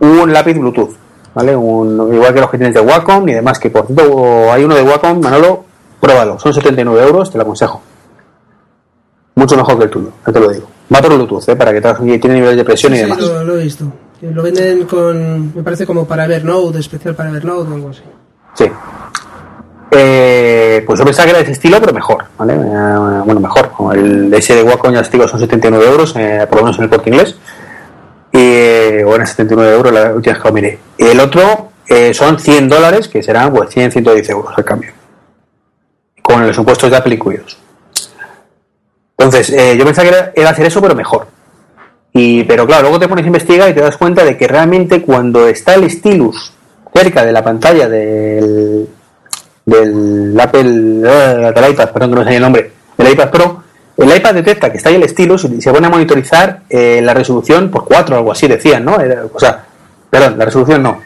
un lápiz Bluetooth, ¿vale? Un, igual que los que tienes de Wacom y demás, que por cierto hay uno de Wacom, Manolo, pruébalo, son 79 euros, te lo aconsejo. Mucho mejor que el tuyo, ya te lo digo. Va por Bluetooth, ¿eh? para que tiene niveles de presión y Sí, demás. lo, lo he visto. Lo venden con, me parece como para Evernote, especial para Evernote o algo así. Sí. Eh, pues yo pensaba que era de ese estilo, pero mejor, ¿vale? Eh, bueno, mejor. El ese de Wacom, ya os digo, son 79 euros, eh, por lo menos en el corte inglés. Eh, bueno, 79 euros la última vez que lo miré. El otro son 100 dólares, que serán pues 100, 110 euros al cambio. Con los impuestos de Apple. Entonces, yo pensaba que era, era hacer eso, pero mejor. Y, pero claro, luego te pones a investigar y te das cuenta de que realmente cuando está el stylus cerca de la pantalla del, del Apple, eh, del iPad, perdón que no sé el nombre, del iPad Pro, el iPad detecta que está ahí el stylus y se pone a monitorizar eh, la resolución por 4 o algo así, decían, ¿no? O sea, perdón, la resolución no.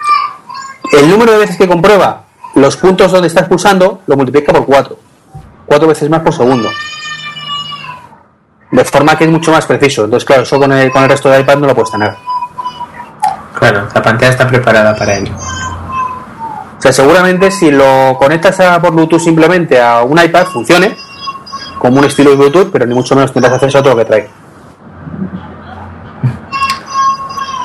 El número de veces que comprueba los puntos donde estás pulsando lo multiplica por 4. 4 veces más por segundo. De forma que es mucho más preciso. Entonces, claro, eso con el, con el resto del iPad no lo puedes tener. Claro, la pantalla está preparada para ello. O sea, seguramente si lo conectas a- por Bluetooth simplemente a un iPad funcione como un estilo de Bluetooth, pero ni mucho menos tendrás acceso a todo lo que trae.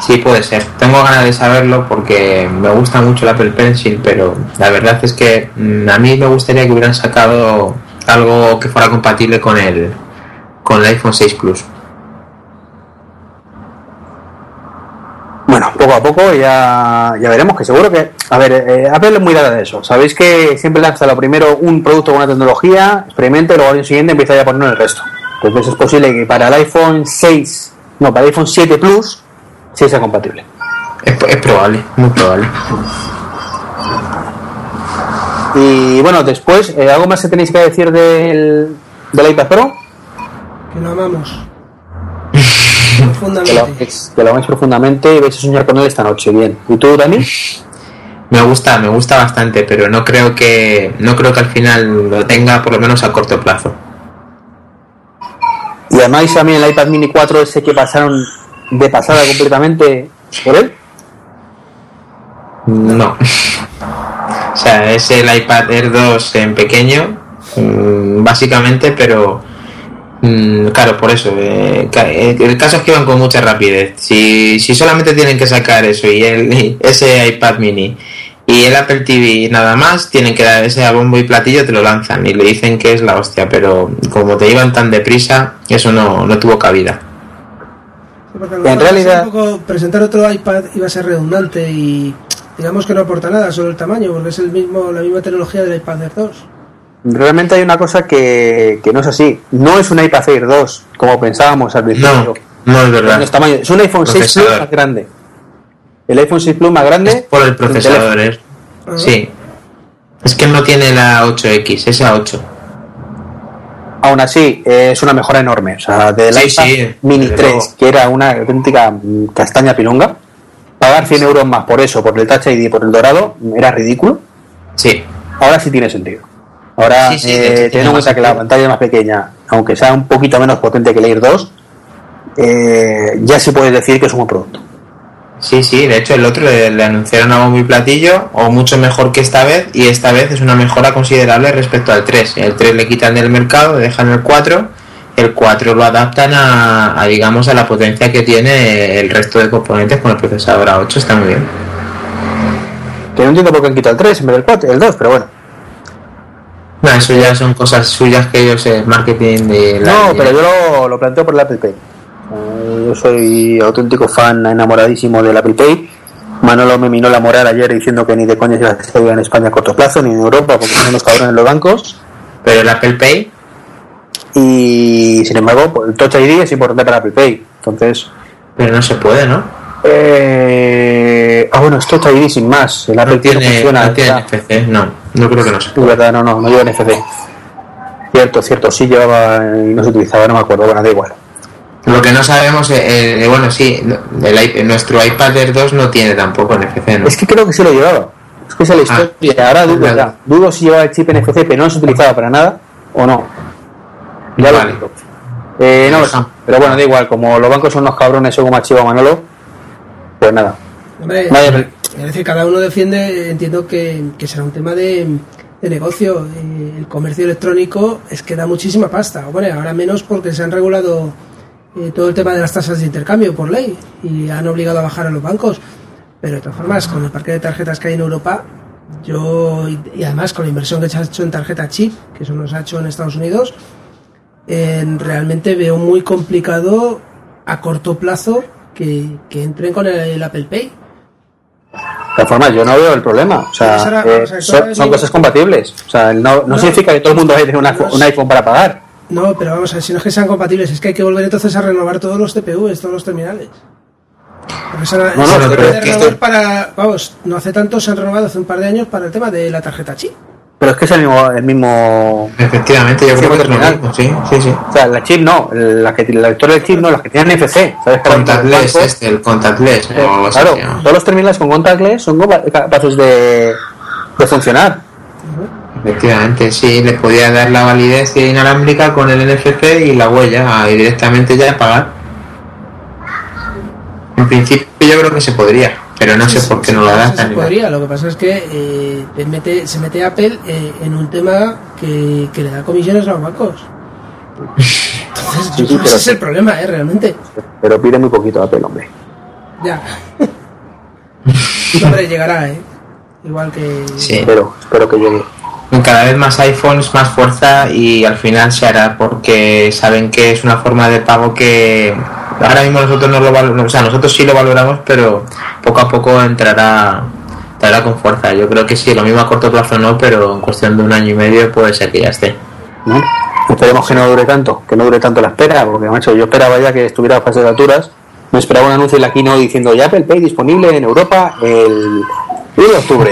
Sí, puede ser. Tengo ganas de saberlo porque me gusta mucho el Apple Pencil, pero la verdad es que mm, a mí me gustaría que hubieran sacado algo que fuera compatible con el con el iPhone 6 Plus. Bueno, poco a poco ya, ya veremos que seguro que... A ver, eh, Apple es muy dada de eso. Sabéis que siempre lanza lo primero un producto con una tecnología, experimente, luego al año siguiente empieza ya a poner el resto. Entonces es posible que para el iPhone 6, no, para el iPhone 7 Plus, sí sea compatible. Es, es probable, muy probable. Y bueno, después, eh, ¿algo más que tenéis que decir del, del iPad Pro? Que lo amamos. Que lo, Profundamente. que lo améis profundamente y vais a soñar con él esta noche. Bien. ¿Y tú, Dani? Me gusta, me gusta bastante, pero no creo que no creo que al final lo tenga por lo menos a corto plazo. ¿Y amáis también el iPad Mini 4 ese que pasaron de pasada completamente por él? No. O sea, es el iPad Air 2 en pequeño, mm, básicamente, pero mm, claro, por eso. eh, eh, el caso es que van con mucha rapidez. Si, si solamente tienen que sacar eso y, el, y ese iPad mini y el Apple TV nada más, tienen que dar ese a bombo y platillo, te lo lanzan y le dicen que es la hostia, pero como te iban tan deprisa, eso no, no tuvo cabida. En realidad- un poco presentar otro iPad iba a ser redundante y digamos que no aporta nada, solo el tamaño, porque es el mismo la misma tecnología del iPad Air 2. Realmente hay una cosa que, que no es así. No es un iPad Air 2, como pensábamos al principio. No, no es verdad. es tamaño. Es un iPhone 6 Plus más grande. El iPhone 6 Plus más grande. Es por el procesador, ¿eh? Ah. Sí. Es que no tiene la 8X, es la 8. Aún así, eh, es una mejora enorme. O sea, del Sí, iPad sí, Mini desde 3, luego. que era una auténtica castaña pilonga, pagar 100 euros más por eso, por el Touch ID y por el dorado, era ridículo. Sí. Ahora sí tiene sentido. Ahora, Sí, sí, eh, teniendo en cuenta que la pantalla es más pequeña, aunque sea un poquito menos potente que el Air 2, eh, ya sí puedes decir que es un buen producto. Sí, sí, de hecho el otro le, le anunciaron a bombo y platillo, o mucho mejor que esta vez, y esta vez es una mejora considerable respecto al 3. El 3 le quitan del mercado, dejan el 4, el 4 lo adaptan a, a, digamos, a la potencia que tiene el resto de componentes con el procesador A8, está muy bien. Que no entiendo por qué han quitado el 3 en vez del 4, el 2, pero bueno. No, eso ya son cosas suyas que ellos, el marketing de la... No, pero yo lo, lo planteo por el Apple Pay. Eh, yo soy auténtico fan enamoradísimo del Apple Pay. Manolo me minó la moral ayer diciendo que ni de coña se iba a hacer en España a corto plazo, ni en Europa, porque son unos cabrones los bancos. Pero el Apple Pay, Y sin embargo, el Touch ID es importante para Apple Pay. Entonces, pero no se puede, ¿no? Eh, ah, bueno, es Touch ID sin más. El Apple No tiene, funciona. no tiene. NFC, no, no creo que no se Es verdad, no, no, no lleva NFC. Cierto, cierto, sí llevaba y no se utilizaba, no me acuerdo, bueno, da igual. Lo que no sabemos, eh, eh, bueno, sí, el nuestro iPad Air 2 no tiene tampoco NFC, ¿no? Es que creo que sí lo llevaba. Es que esa es la Ah, historia. Ahora dudo, dudo si llevaba el chip NFC, pero no se utilizaba para nada o no. Ya Vale. lo. Eh, no lo sé. Pero bueno, da igual. Como los bancos son unos cabrones según Machiva Manolo, pues nada. Hombre, pero- es decir, cada uno defiende, entiendo que, que será un tema de, de negocio. Eh, el comercio electrónico es que da muchísima pasta. Bueno, ahora menos porque se han regulado eh, todo el tema de las tasas de intercambio por ley y han obligado a bajar a los bancos. Pero de todas formas, con el parque de tarjetas que hay en Europa, yo, y, además con la inversión que se ha hecho en tarjeta chip, que eso no se ha hecho en Estados Unidos, eh, realmente veo muy complicado a corto plazo que, que entren con el, el Apple Pay. De todas formas, yo no veo el problema. O sea, eh, o sea, son, cosas compatibles. O sea, no, no, No. significa que todo el mundo vaya a tener un iPhone, un iPhone para pagar. No, pero vamos a ver, si no es que sean compatibles, es que hay que volver entonces a renovar todos los TPUs, todos los terminales. Porque se han- No, no, se pero es que esto- para, vamos, no hace tanto se han renovado hace un par de años para el tema de la tarjeta chip. Pero es que es el mismo. El mismo Efectivamente, yo creo que es lo terminal. mismo, sí, sí, sí. o sea, la chip no. La, que, la lectora del chip no, las que tienen NFC. ¿Sabes? Contactless, bancos- este, el contactless. Eh, o algo así claro, todos los terminales con contactless son capa- capaces de, de funcionar. Efectivamente, sí, les podía dar la validez inalámbrica con el NFC y la huella y directamente ya pagar. En principio yo creo que se podría, pero no sé por qué no lo Sí, ni nada. podría, lo que pasa es que eh, mete- se mete Apple eh, en un tema que, que le da comisiones a los bancos. Entonces, Sí, yo sí, creo que pero- ese es el problema, ¿eh? Realmente. Pero pide muy poquito Apple, hombre. Ya. Hombre, llegará, ¿eh? Igual que... Sí. Espero, espero que llegue. Cada vez más iPhones, más fuerza y al final se hará porque saben que es una forma de pago que ahora mismo nosotros no lo valoramos, o sea, nosotros sí lo valoramos, pero poco a poco entrará, entrará con fuerza. Yo creo que sí, lo mismo a corto plazo no, pero en cuestión de un año y medio puede ser que ya esté. Esperemos que no dure tanto, que no dure tanto la espera, porque macho, yo esperaba ya que estuviera a fase de alturas. Me esperaba un anuncio en la Keynote diciendo ya Apple Pay disponible en Europa el 1 de octubre.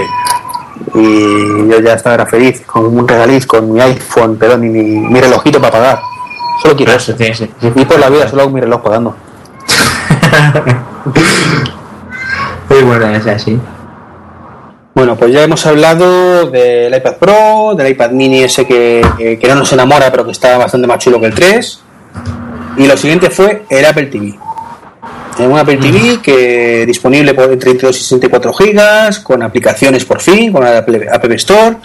Y yo ya estaba feliz con un regaliz con mi iPhone, ni mi, mi relojito para pagar. Solo quiero eso. Sí, sí, sí. Y por la vida solo hago mi reloj pagando. Muy buena esa, sí. Bueno, pues ya hemos hablado del iPad Pro, del iPad mini ese que, que- que no nos enamora, pero que está bastante más chulo que el 3. Y lo siguiente fue el Apple TV. Eh, Un Apple TV que disponible por entre 32 y 64 gigas, con aplicaciones por fin, con la Apple, Apple Store,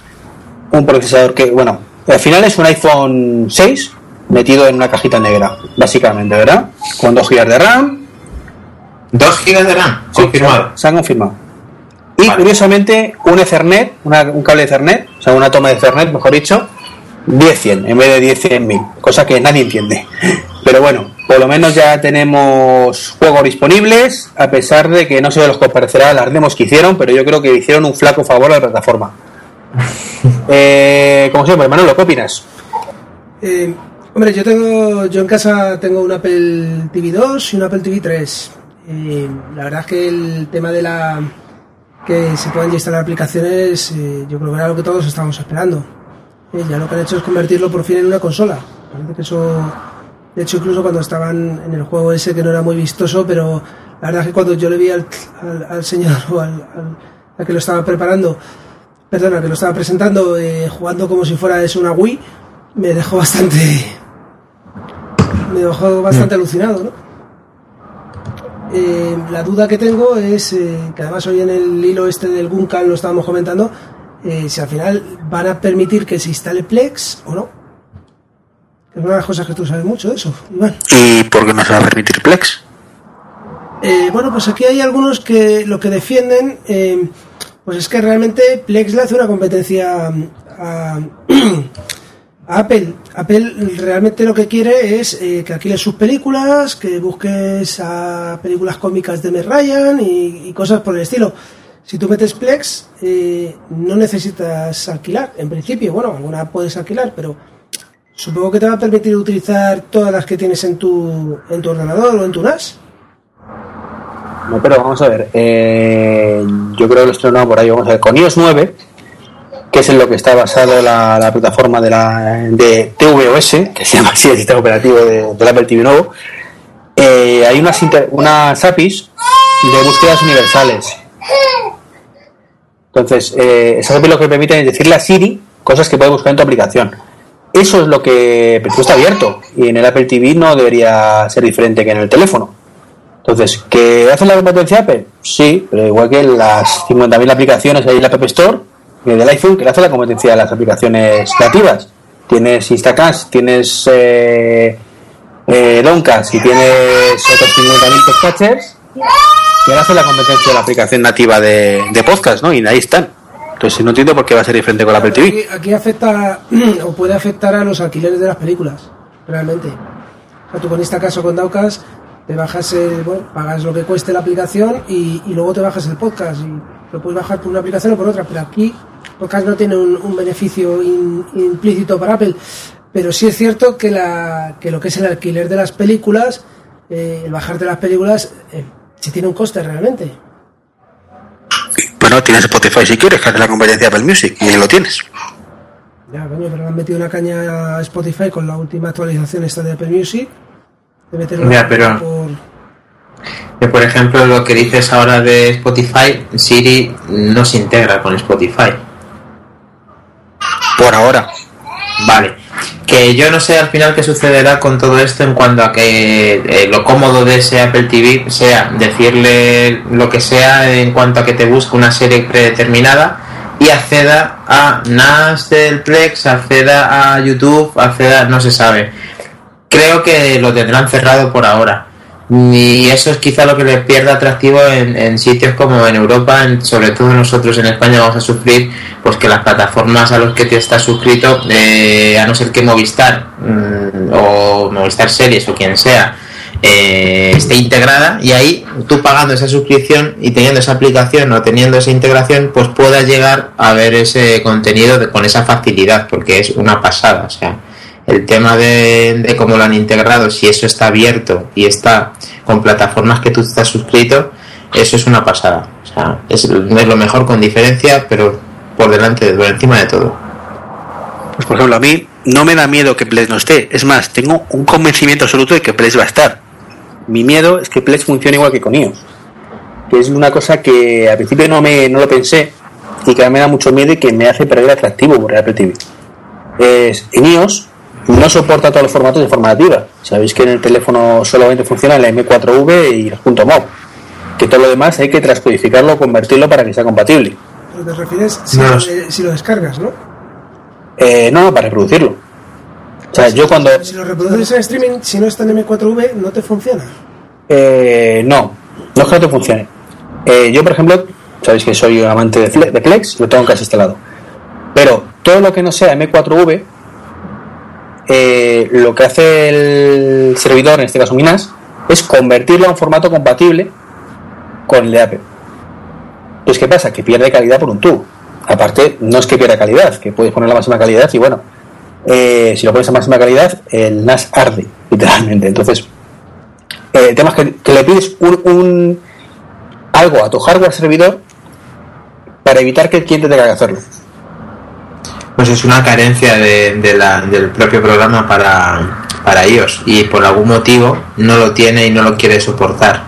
un procesador que, bueno, al final es un iPhone 6 metido en una cajita negra, básicamente, ¿verdad? Con 2 gigas de RAM, 2 gigas de RAM, Sí, confirmado. Se han confirmado. Y Vale. curiosamente, un Ethernet, una- un cable Ethernet, o sea, una toma de Ethernet, mejor dicho, 10-100 en vez de 10-100.000, cosa que nadie entiende. Pero bueno, por lo menos ya tenemos juegos disponibles, a pesar de que no sé de los que os parecerá las demos que hicieron, pero yo creo que hicieron un flaco favor a la plataforma. eh, como siempre, Manolo, ¿qué opinas? Eh, hombre, yo tengo, yo en casa tengo un Apple TV 2 y un Apple TV 3. Eh, la verdad es que el tema de la que se puedan instalar aplicaciones, eh, yo creo que era lo que todos estábamos esperando. Eh, ya lo que han hecho es convertirlo por fin en una consola. Parece que eso, de hecho, incluso cuando estaban en el juego ese que no era muy vistoso, pero la verdad es que cuando yo le vi al, al- al señor o al, al- al que lo estaba preparando, perdona, que lo estaba presentando, eh, jugando como si fuera eso una Wii, me dejó bastante dejó bastante alucinado ¿no? Eh, la duda que tengo es eh, que además hoy en el hilo este del Gunkan lo estábamos comentando eh, si al final van a permitir que se instale Plex o no es una de las cosas que tú sabes mucho de eso Iván ¿Y por qué no se va a permitir Plex? Bueno, pues aquí hay algunos que lo que defienden, pues es que realmente Plex le hace una competencia a, a Apple. Apple realmente lo que quiere es eh, que alquiles sus películas, que busques a películas cómicas de Meg Ryan y, y cosas por el estilo. Si tú metes Plex, eh, no necesitas alquilar, en principio. Bueno, alguna puedes alquilar, pero supongo que te va a permitir utilizar todas las que tienes en tu, en tu ordenador o en tu NAS. No, pero vamos a ver. eh, yo creo que lo estrenado por ahí. Vamos a ver. Con iOS 9, que es en lo que está basado la, la plataforma de, la, de tvOS, que se llama así el sistema operativo de, del Apple TV nuevo, eh, hay unas, inter- unas APIs de búsquedas universales. Entonces, eh, esas APIs lo que permiten es decirle a Siri cosas que puede buscar en tu aplicación. Eso es lo que esto está abierto y en el Apple TV no debería ser diferente que en el teléfono. Entonces, ¿que hace la competencia Apple? Sí, pero igual que las 50.000 aplicaciones ahí en la App Store del iPhone, le hace la competencia a las aplicaciones nativas. Tienes Instacast, tienes eh, eh, y tienes otros 50.000 podcasters que le hace la competencia a la aplicación nativa de, de podcast, ¿no? Y ahí están. Entonces, no entiendo por qué va a ser diferente con la Apple TV. Aquí, afecta o puede afectar a los alquileres de las películas, realmente. O sea, tú con este caso con Daucas te bajas el, bueno, pagas lo que cueste la aplicación y, y luego te bajas el podcast y lo puedes bajar por una aplicación o por otra, pero aquí podcast no tiene un, un beneficio in- implícito para Apple, pero sí es cierto que la que lo que es el alquiler de las películas, eh, el bajarte las películas, eh, sí tiene un coste realmente. Bueno, tienes Spotify si quieres, que hace la competencia de Apple Music, y ahí lo tienes. Ya, coño, pero le han metido una caña a Spotify con la última actualización esta de Apple Music. De Ya, pero- por... Que, por ejemplo, lo que dices ahora de Spotify, Siri no se integra con Spotify. Por ahora. Vale. Que yo no sé al final qué sucederá con todo esto en cuanto a que eh, lo cómodo de ese Apple TV sea decirle lo que sea en cuanto a que te busque una serie predeterminada y acceda a NAS del Plex, acceda a YouTube, acceda, no se sabe. Creo que lo tendrán cerrado por ahora. Y eso es quizá lo que le pierda atractivo en, sitios como en Europa, en- sobre todo nosotros en España vamos a sufrir pues que las plataformas a los que te estás suscrito, eh, a no ser que Movistar mm, o Movistar Series o quien sea, eh, esté integrada y ahí tú pagando esa suscripción y teniendo esa aplicación o teniendo esa integración, pues puedas llegar a ver ese contenido de- con esa facilidad, porque es una pasada, o sea el tema de, cómo lo han integrado, si eso está abierto y está con plataformas que tú estás suscrito, eso es una pasada. O sea, es, lo mejor con diferencia, pero por delante, por encima de todo. Pues por ejemplo, a mí no me da miedo que Plex no esté. Es más, tengo un convencimiento absoluto de que Plex va a estar. Mi miedo es que Plex funcione igual que con iOS. Que es una cosa que al principio no, me, no lo pensé y que a mí me da mucho miedo y que me hace perder atractivo por Apple TV. Es, en iOS no soporta todos los formatos de forma nativa. Sabéis que en el teléfono solamente funciona el M4V y el punto .mob. Que todo lo demás hay que transcodificarlo, convertirlo para que sea compatible. Pero te refieres si, No. lo, si lo descargas, ¿no? Eh, no, para reproducirlo. O sea, yo cuando... Si lo reproduces en streaming, si no está en M4V, no te funciona. Eh, no, no es que no te funcione. Eh, yo, por ejemplo, sabéis que soy amante de, Fle- de Plex, lo tengo casi instalado. Pero todo lo que no sea M4V, eh, lo que hace el servidor, en este caso Minas, es convertirlo a un formato compatible con el Apple. Pues ¿qué pasa? Que pierde calidad por un tubo. Aparte, no es que pierda calidad, que puedes poner la máxima calidad y bueno, eh, si lo pones a máxima calidad, el NAS arde, literalmente. Entonces, eh, el tema es que, le pides un, algo a tu hardware servidor para evitar que el cliente tenga que hacerlo. Pues es una carencia de, del propio programa para, para iOS y por algún motivo no lo tiene y no lo quiere soportar.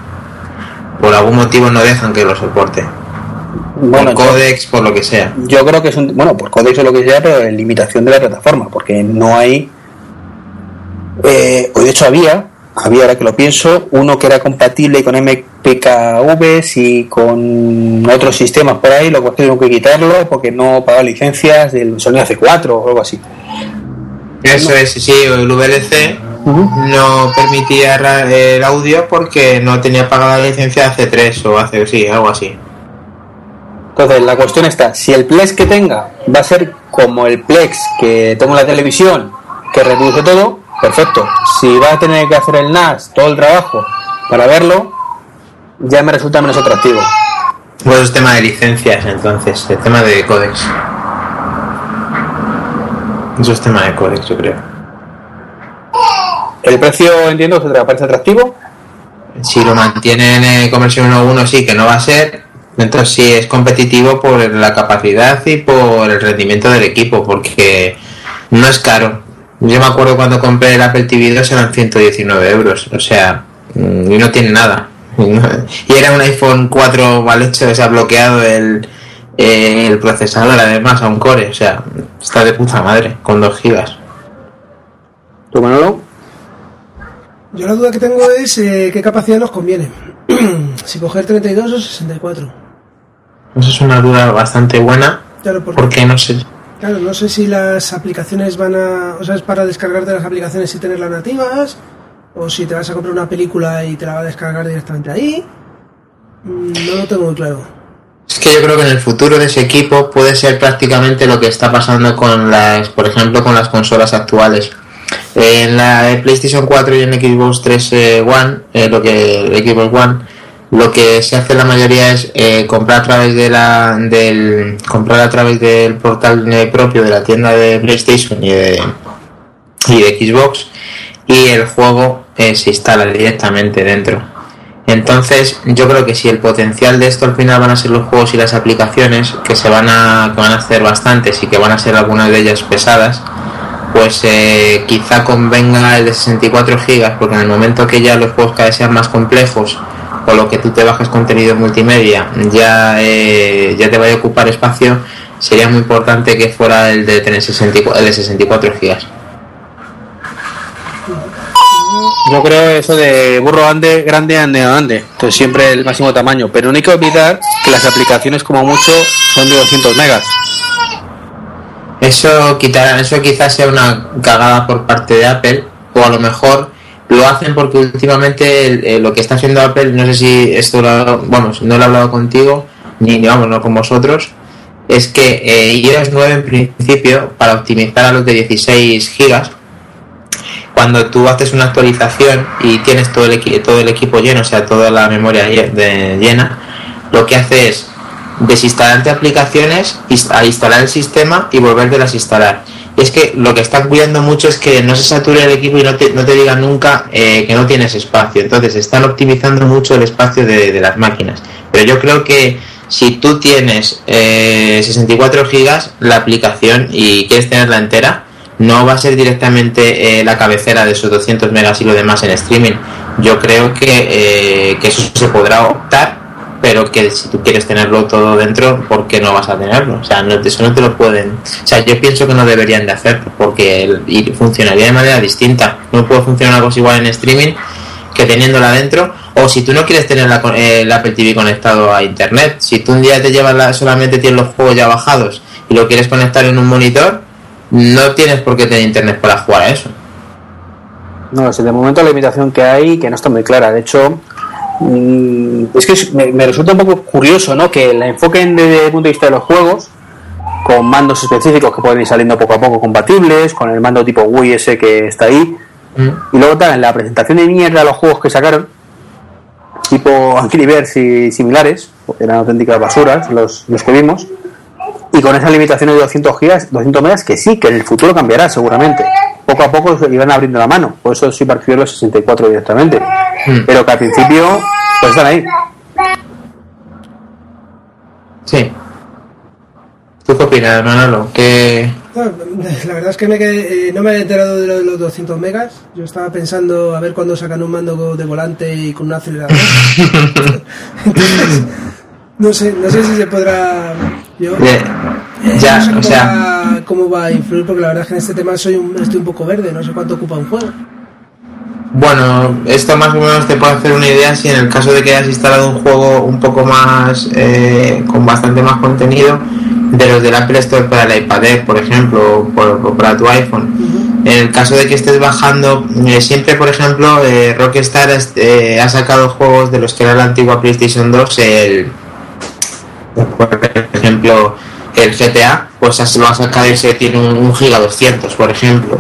Por algún motivo no dejan que lo soporte. por codex, por lo que sea. Yo creo que es un, bueno, por codex o lo que sea, pero en limitación de la plataforma, porque no hay. Eh, de hecho había, había ahora que lo pienso, uno que era compatible con MPKV y con otros sistemas por ahí, lo cual tuvieron que quitarlo porque no pagaba licencias del Sony C4 o algo así. Eso es, sí, el VLC no permitía el audio porque no tenía pagada la licencia hace 3 o hace, sí, algo así. Entonces, la cuestión está, si el Plex que tenga va a ser como el Plex que tengo en la televisión, que reproduce todo, perfecto. Si va a tener que hacer el NAS todo el trabajo para verlo, ya me resulta menos atractivo. Pues es tema de licencias, entonces, el tema de códex. Eso es tema de códex, yo creo. ¿El precio entiendo que te parece atractivo? Si lo mantienen en conversión 1.1 sí, que no va a ser. Entonces sí es competitivo por la capacidad y por el rendimiento del equipo, porque no es caro. Yo me acuerdo cuando compré el Apple TV 2 eran 119 euros, o sea, mm, y no tiene nada. Y era un iPhone 4 mal hecho, se ha bloqueado el, el procesador además a un core, o sea, está de puta madre, con 2 gigas. ¿Tu Manolo? Yo la duda que tengo es eh, qué capacidad nos conviene. si coger 32 o 64. Esa es una duda bastante buena. Claro, porque, no sé. Claro, no sé si las aplicaciones van a. O sea, es para descargarte las aplicaciones y tenerlas nativas. O si te vas a comprar una película y te la va a descargar directamente ahí. Mm, no lo tengo muy claro. Es que yo creo que en el futuro de ese equipo puede ser prácticamente lo que está pasando con las, por ejemplo, con las consolas actuales. En la PlayStation 4 y en Xbox 3 eh, One, eh, lo que Xbox One, lo que se hace la mayoría es eh, comprar a través de la del comprar a través del portal propio de la tienda de PlayStation y de, y de Xbox y el juego se instala directamente dentro. Entonces, yo creo que si el potencial de esto al final van a ser los juegos y las aplicaciones, que se van a, que van a hacer bastantes y que van a ser algunas de ellas pesadas, pues eh, quizá convenga el de 64 gigas, porque en el momento que ya los juegos cada vez sean más complejos, o lo que tú te bajes contenido multimedia, ya, eh, ya te vaya a ocupar espacio, sería muy importante que fuera el de tener 64, el de 64 gigas. Yo creo eso de burro ande, grande, ande, ande. Entonces siempre el máximo tamaño. Pero no hay que olvidar que las aplicaciones como mucho son de 200 megas. Eso, quitar, eso quizás sea una cagada por parte de Apple. O a lo mejor lo hacen porque últimamente eh, lo que está haciendo Apple, no sé si esto lo, bueno, no lo he hablado contigo, ni vamos, no con vosotros, es que eh, iOS 9 en principio, para optimizar a los de 16 gigas, cuando tú haces una actualización y tienes todo el, todo el equipo lleno, o sea, toda la memoria llena, lo que hace es desinstalarte aplicaciones, instalar el sistema y volverte a instalar. Es que lo que están cuidando mucho es que no se sature el equipo y no te, no te digan nunca eh, que no tienes espacio. Entonces están optimizando mucho el espacio de, las máquinas. Pero yo creo que si tú tienes 64 eh, gigas la aplicación y quieres tenerla entera, no va a ser directamente eh, la cabecera de esos 200 megas y lo demás en streaming. Yo creo que, que eso se podrá optar, pero que si tú quieres tenerlo todo dentro, ¿por qué no vas a tenerlo? O sea, no, eso no te lo pueden. O sea, yo pienso que no deberían de hacerlo, porque funcionaría de manera distinta. No puede funcionar algo igual en streaming que teniéndola dentro. O si tú no quieres tener la, eh, el Apple TV conectado a internet, si tú un día te llevas la, solamente tienes los juegos ya bajados y lo quieres conectar en un monitor, no tienes por qué tener internet para jugar a eso. No, es de momento la limitación que hay que no está muy clara. De hecho, es que me, resulta un poco curioso, ¿no? Que la enfoquen desde el punto de vista de los juegos con mandos específicos que pueden ir saliendo poco a poco compatibles, con el mando tipo Wii ese que está ahí. Y luego tal, en la presentación de mierda los juegos que sacaron, tipo Angry Birds y similares, eran auténticas basuras los, los que vimos, y con esa limitación de 200 gigas, 200 megas, que sí, que en el futuro cambiará seguramente. Poco a poco se iban abriendo la mano, por eso sí prefiero los 64 directamente. Pero que al principio, pues están ahí. Sí. ¿Tú qué opinas, Manolo? Que No, la verdad es que me quedé- eh, no me he enterado de lo de los 200 megas. Yo estaba pensando a ver cuándo sacan un mando de volante y con un acelerador. Entonces, no sé, no sé si se podrá. Yo, ya, no sé cómo, o sea, va, cómo va a influir, porque la verdad es que en este tema soy un- estoy un poco verde, no sé cuánto ocupa un juego. Bueno, esto más o menos te puede hacer una idea si en el caso de que hayas instalado un juego un poco más, eh, con bastante más contenido, de los del Apple Store para el iPad Air, por ejemplo, o, para tu iPhone. En el caso de que estés bajando, eh, siempre, por ejemplo, eh, Rockstar eh, ha sacado juegos de los que era la antigua PlayStation 2, el, por ejemplo, el GTA, pues lo ha sacado y se tiene un, giga 200, por ejemplo.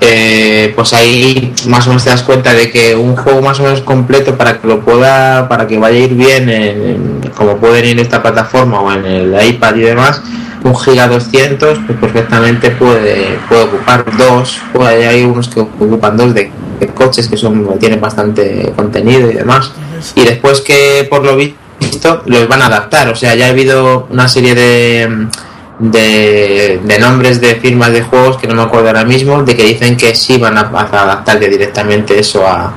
Eh, pues ahí más o menos te das cuenta de que un juego más o menos completo para que lo pueda, para que vaya a ir bien, en- como pueden ir en esta plataforma o en el iPad y demás, un giga 200 pues perfectamente puede, puede ocupar dos, pues hay unos que ocupan dos de, de coches que son tienen bastante contenido y demás. Y después que por lo visto los van a adaptar, o sea, ya ha habido una serie de de, de nombres de firmas de juegos que no me acuerdo ahora mismo, de que dicen que sí van a, a adaptar ya directamente eso a,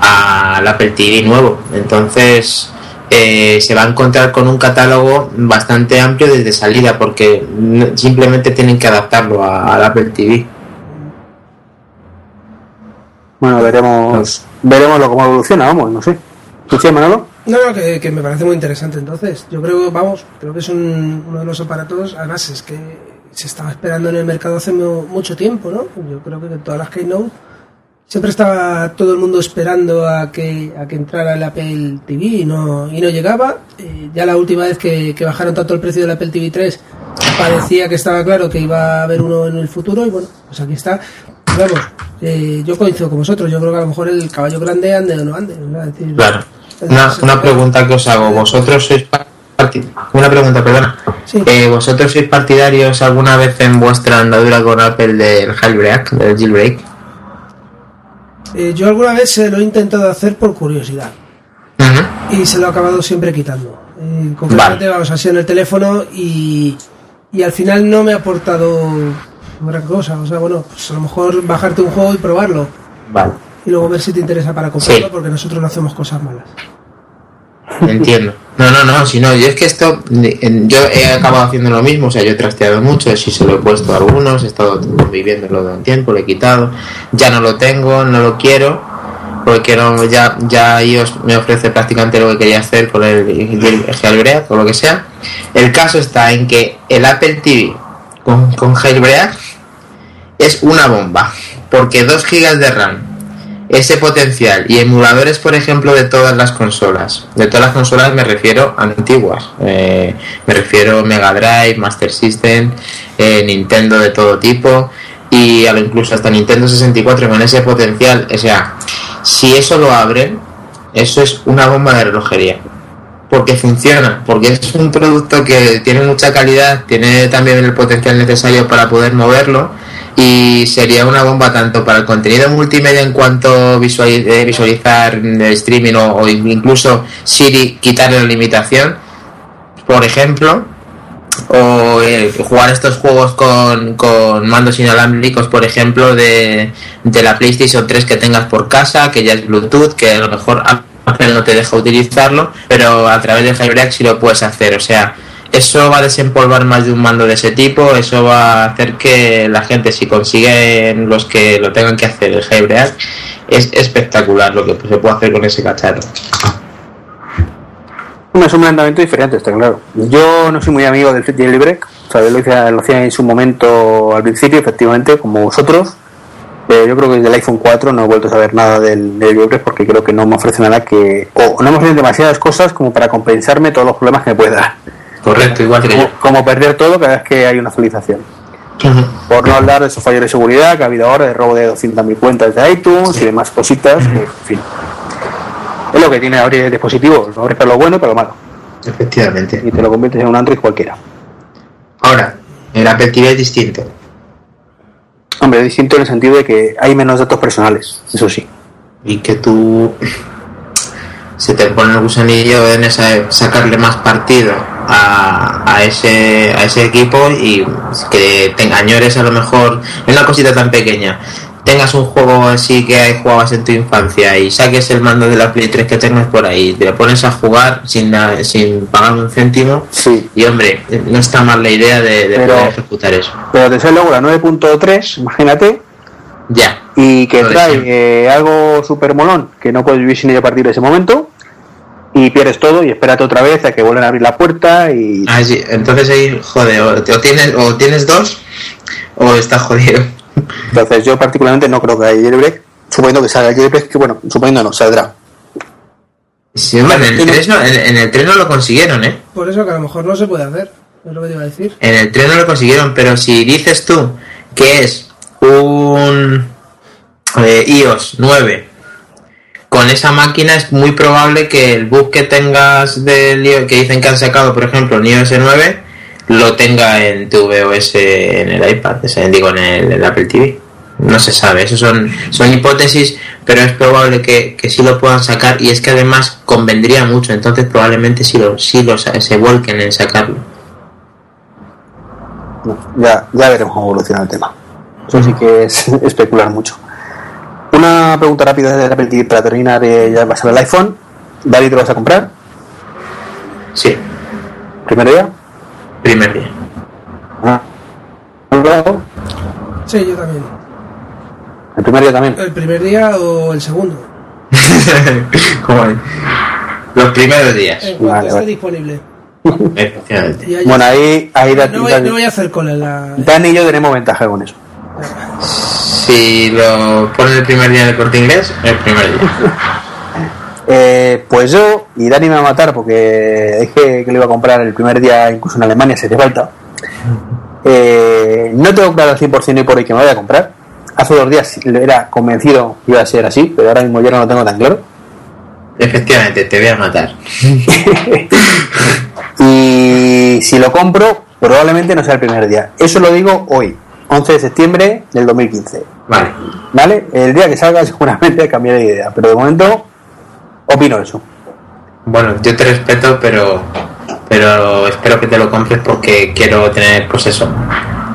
a al Apple TV nuevo. Entonces eh, se va a encontrar con un catálogo bastante amplio desde salida porque simplemente tienen que adaptarlo a- al Apple TV. Bueno, veremos, veremos lo cómo evoluciona, vamos, no sé. ¿Tú sí, Manolo? No, no, que, que me parece muy interesante. Entonces, yo creo, vamos, creo que es un- uno de los aparatos, además es que se estaba esperando en el mercado hace mu- mucho tiempo, ¿no? Yo creo que todas las Keynote siempre estaba todo el mundo esperando a que, a que entrara el Apple TV y no, y no llegaba. Eh, ya la última vez que, bajaron tanto el precio del Apple TV 3 parecía que estaba claro que iba a haber uno en el futuro y bueno, pues aquí está. Vamos, eh, yo coincido con vosotros, yo creo que a lo mejor el caballo grande ande o no ande. ¿no? Claro. Una, una pregunta que os hago, vosotros sois una pregunta, perdona. Sí. Eh, ¿Vosotros sois partidarios alguna vez en vuestra andadura con Apple del jailbreak, del jailbreak? Eh, yo alguna vez se lo he intentado hacer por curiosidad y se lo he acabado siempre quitando. Eh, concretamente, Vale. vamos así en el teléfono y, y al final no me ha aportado gran cosa. O sea, bueno, pues a lo mejor bajarte un juego y probarlo Vale. Y luego ver si te interesa para comprarlo Sí. porque nosotros no hacemos cosas malas. Entiendo. No, no, no, si no, yo es que esto, yo he acabado haciendo lo mismo, o sea, yo he trasteado mucho, sí se lo he puesto a algunos, he estado viviéndolo de un tiempo, lo he quitado, ya no lo tengo, no lo quiero, porque no, ya, ya iOS me ofrece prácticamente lo que quería hacer con el, el jailbreak o lo que sea. El caso está en que el Apple TV con, con jailbreak es una bomba, porque 2 GB de RAM, ese potencial y emuladores, por ejemplo, de todas las consolas. De todas las consolas me refiero a antiguas. Eh, me refiero Mega Drive, Master System, eh, Nintendo de todo tipo y a incluso hasta Nintendo 64 con ese potencial. O sea, si eso lo abren, eso es una bomba de relojería. Porque funciona, porque es un producto que tiene mucha calidad, tiene también el potencial necesario para poder moverlo y sería una bomba tanto para el contenido multimedia en cuanto eh, visualizar el streaming o, incluso Siri quitarle la limitación, por ejemplo, o eh, jugar estos juegos con, con mandos inalámbricos, por ejemplo, de, de la PlayStation 3 que tengas por casa, que ya es Bluetooth, que a lo mejor Apple no te deja utilizarlo, pero a través de Jailbreak sí lo puedes hacer. O sea, eso va a desempolvar más de un mando de ese tipo, eso va a hacer que la gente, si consiguen los que lo tengan que hacer el Jailbreak, es espectacular lo que se puede hacer con ese cacharro. Es un planteamiento diferente, está claro. Yo no soy muy amigo del jailbreak, o sea, yo lo hice, lo hacía en su momento al principio, efectivamente, como vosotros. Pero yo creo que desde el iPhone 4 no he vuelto a saber nada del, del jailbreak porque creo que no me ofrece nada que. o no me ofrecen demasiadas cosas como para compensarme todos los problemas que me puede dar. Correcto, igual que como, perder todo cada vez que hay una actualización. Por no hablar de esos fallos de seguridad que ha habido ahora, de robo de 200.000 cuentas de iTunes y demás cositas, que, en fin. Es lo que tiene abrir el dispositivo, lo abres para lo bueno y para lo malo. Efectivamente. Y te lo conviertes en un Android cualquiera. Ahora, el Apple TV es distinto. Hombre, es distinto en el sentido de que hay menos datos personales, eso sí. Y que tú se te pone el gusanillo en esa, sacarle más partido a, a ese a ese equipo y que te añores a lo mejor en una cosita tan pequeña tengas un juego así que jugabas en tu infancia y saques el mando de la Play 3 que tengas por ahí, te lo pones a jugar sin, na- sin pagar un céntimo Sí. y hombre, no está mal la idea de, de Pero- poder ejecutar eso. Pero te sale luego la 9.3, imagínate, Ya, y que Lo trae eh, algo súper molón, que no puedes vivir sin ello a partir de ese momento, y pierdes todo y espérate otra vez a que vuelvan a abrir la puerta y... Ah, sí, entonces ahí, joder, o, o tienes, o tienes dos o estás jodido. Entonces yo particularmente no creo que haya jailbreak, suponiendo que salga el jailbreak, que bueno, suponiendo no, saldrá. Sí, hombre, en, el tiene- 3 no, en, en el 3 no lo consiguieron, ¿eh? Por eso que a lo mejor no se puede hacer. Es lo que te iba a decir. En el 3 no lo consiguieron, pero si dices tú que es un iOS 9 con esa máquina es muy probable que el bug que tengas del que dicen que han sacado, por ejemplo, en iOS 9, lo tenga en tu VOS en el iPad, o sea, digo en el, Apple TV. No se sabe, eso son, son hipótesis, pero es probable que, que sí lo puedan sacar y es que además convendría mucho, entonces probablemente sí, lo, se vuelquen en sacarlo. Ya, ya veremos cómo evoluciona el tema. Eso sí que es especular mucho. Una pregunta rápida de Apple TV para terminar, eh, ya va a ser el iPhone. Dani, ¿te lo vas a comprar? Sí, ¿Primer día? primer día. Ah. ¿El Sí, yo también. primer día también? ¿El primer día o el segundo? El- los primeros días. En cuanto Vale, esté vale. disponible. Ahí- Bueno, ahí, ahí da- no, voy, Dani, no voy a hacer cola la. Dani y yo tenemos ventaja con eso. Si lo ponen el primer día en el corte inglés, el primer día. Eh, pues yo, y Dani me va a matar porque dije que lo iba a comprar el primer día, incluso en Alemania, si hace falta. Eh, no tengo claro al 100% hoy por hoy que me voy a comprar. Hace dos días era convencido que iba a ser así, pero ahora mismo ya no lo tengo tan claro. Efectivamente, te voy a matar. Y si lo compro, probablemente no sea el primer día. Eso lo digo hoy, 11 de septiembre del 2015. Vale. ¿Vale? El día que salga seguramente cambiaré de idea, pero de momento opino eso. Bueno, yo te respeto, pero pero espero que te lo compres porque quiero tener, pues eso,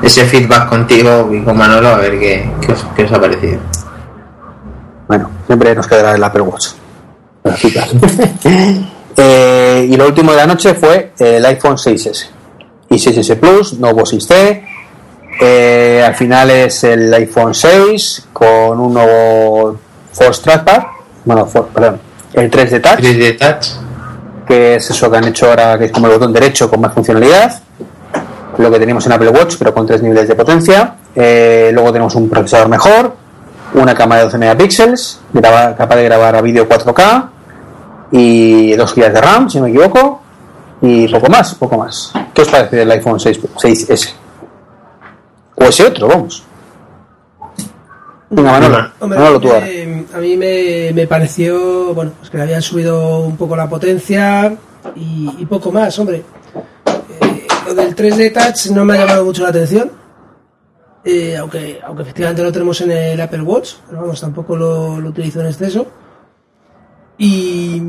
ese feedback contigo y con Manolo a ver qué, qué os, qué os ha parecido. Bueno, siempre nos quedará el Apple Watch. Eh, y lo último de la noche fue el iPhone 6S y 6S Plus, nuevo 6C. Eh, al final es el iPhone 6 con un nuevo Force Trackpad, bueno, for- perdón, el 3D Touch, 3D Touch. que es eso que han hecho ahora, que es como el botón derecho con más funcionalidad. Lo que teníamos en Apple Watch, pero con tres niveles de potencia. Eh, luego tenemos un procesador mejor, una cámara de 12 megapíxeles, graba- capaz de grabar a vídeo 4K y 2 GB de RAM, si no me equivoco, y poco más, poco más. ¿Qué os parece del iPhone 6, 6S? O ese otro, vamos. Venga, Manolo, Hombre, Manolo tú ahora. eh, a mí me, me pareció, bueno, pues que le habían subido un poco la potencia y, y poco más, hombre. Eh, lo del 3D Touch no me ha llamado mucho la atención, eh, aunque, aunque efectivamente lo tenemos en el Apple Watch, pero vamos, tampoco lo, lo utilizo en exceso. Y,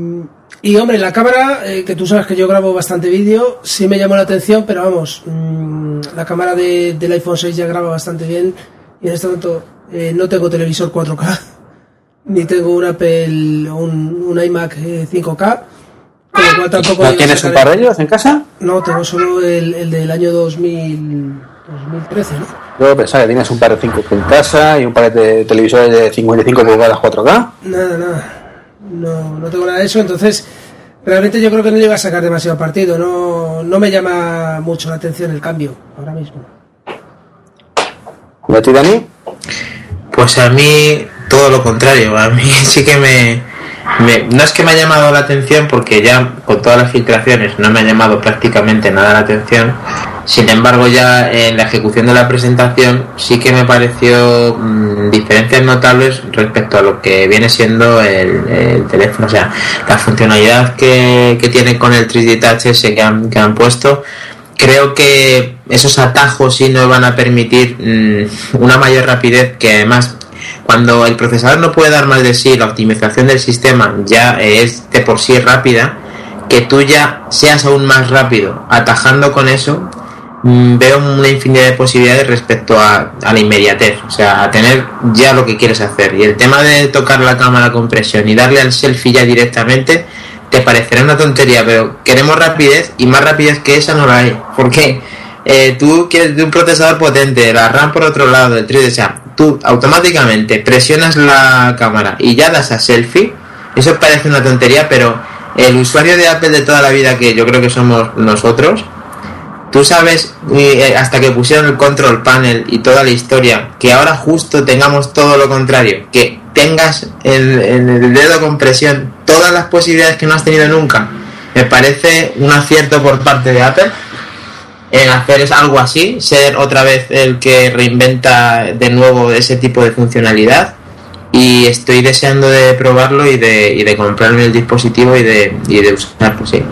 y, hombre, la cámara, eh, que tú sabes que yo grabo bastante vídeo, sí me llamó la atención, pero vamos, mm, la cámara de- del iPhone 6 ya graba bastante bien y en este momento eh, no tengo televisor 4K, ni tengo un Apple, un, un iMac eh, 5K, con lo cual tampoco... ¿No tienes un par de ellos en casa? No, tengo solo el, el del año 2000, 2013, ¿no? Yo pensaba que tienes un par de 5 en casa y un par de televisores de 55 pulgadas 4K. Nada, nada. No, no tengo nada de eso, entonces realmente yo creo que no le iba a sacar demasiado partido. No, no me llama mucho la atención el cambio ahora mismo. ¿Y a ti, Dani? Pues a mí todo lo contrario, a mí sí que me, no es que me ha llamado la atención porque ya con todas las filtraciones no me ha llamado prácticamente nada la atención. Sin embargo, ya en la ejecución de la presentación sí que me pareció mm, diferencias notables respecto a lo que viene siendo el, teléfono. O sea, la funcionalidad que, tiene con el 3D Touch ese que han, que han puesto, creo que esos atajos sí nos van a permitir mm, una mayor rapidez que además cuando el procesador no puede dar más de sí, la optimización del sistema ya es de por sí rápida, que tú ya seas aún más rápido atajando con eso, mm, veo una infinidad de posibilidades respecto a, la inmediatez, o sea, a tener ya lo que quieres hacer. Y el tema de tocar la cámara con presión y darle al selfie ya directamente, te parecerá una tontería, pero queremos rapidez y más rapidez que esa no la hay. Porque eh, tú quieres de un procesador potente, la RAM por otro lado, el 3D, o sea, tú automáticamente presionas la cámara y ya das a selfie, eso parece una tontería, pero el usuario de Apple de toda la vida, que yo creo que somos nosotros, tú sabes, eh, hasta que pusieron el control panel y toda la historia, que ahora justo tengamos todo lo contrario, que tengas en, el dedo con presión todas las posibilidades que no has tenido nunca, me parece un acierto por parte de Apple en hacer algo así, ser otra vez el que reinventa de nuevo ese tipo de funcionalidad y estoy deseando de probarlo y de, y de comprarme el dispositivo y de, y de usarlo, sí.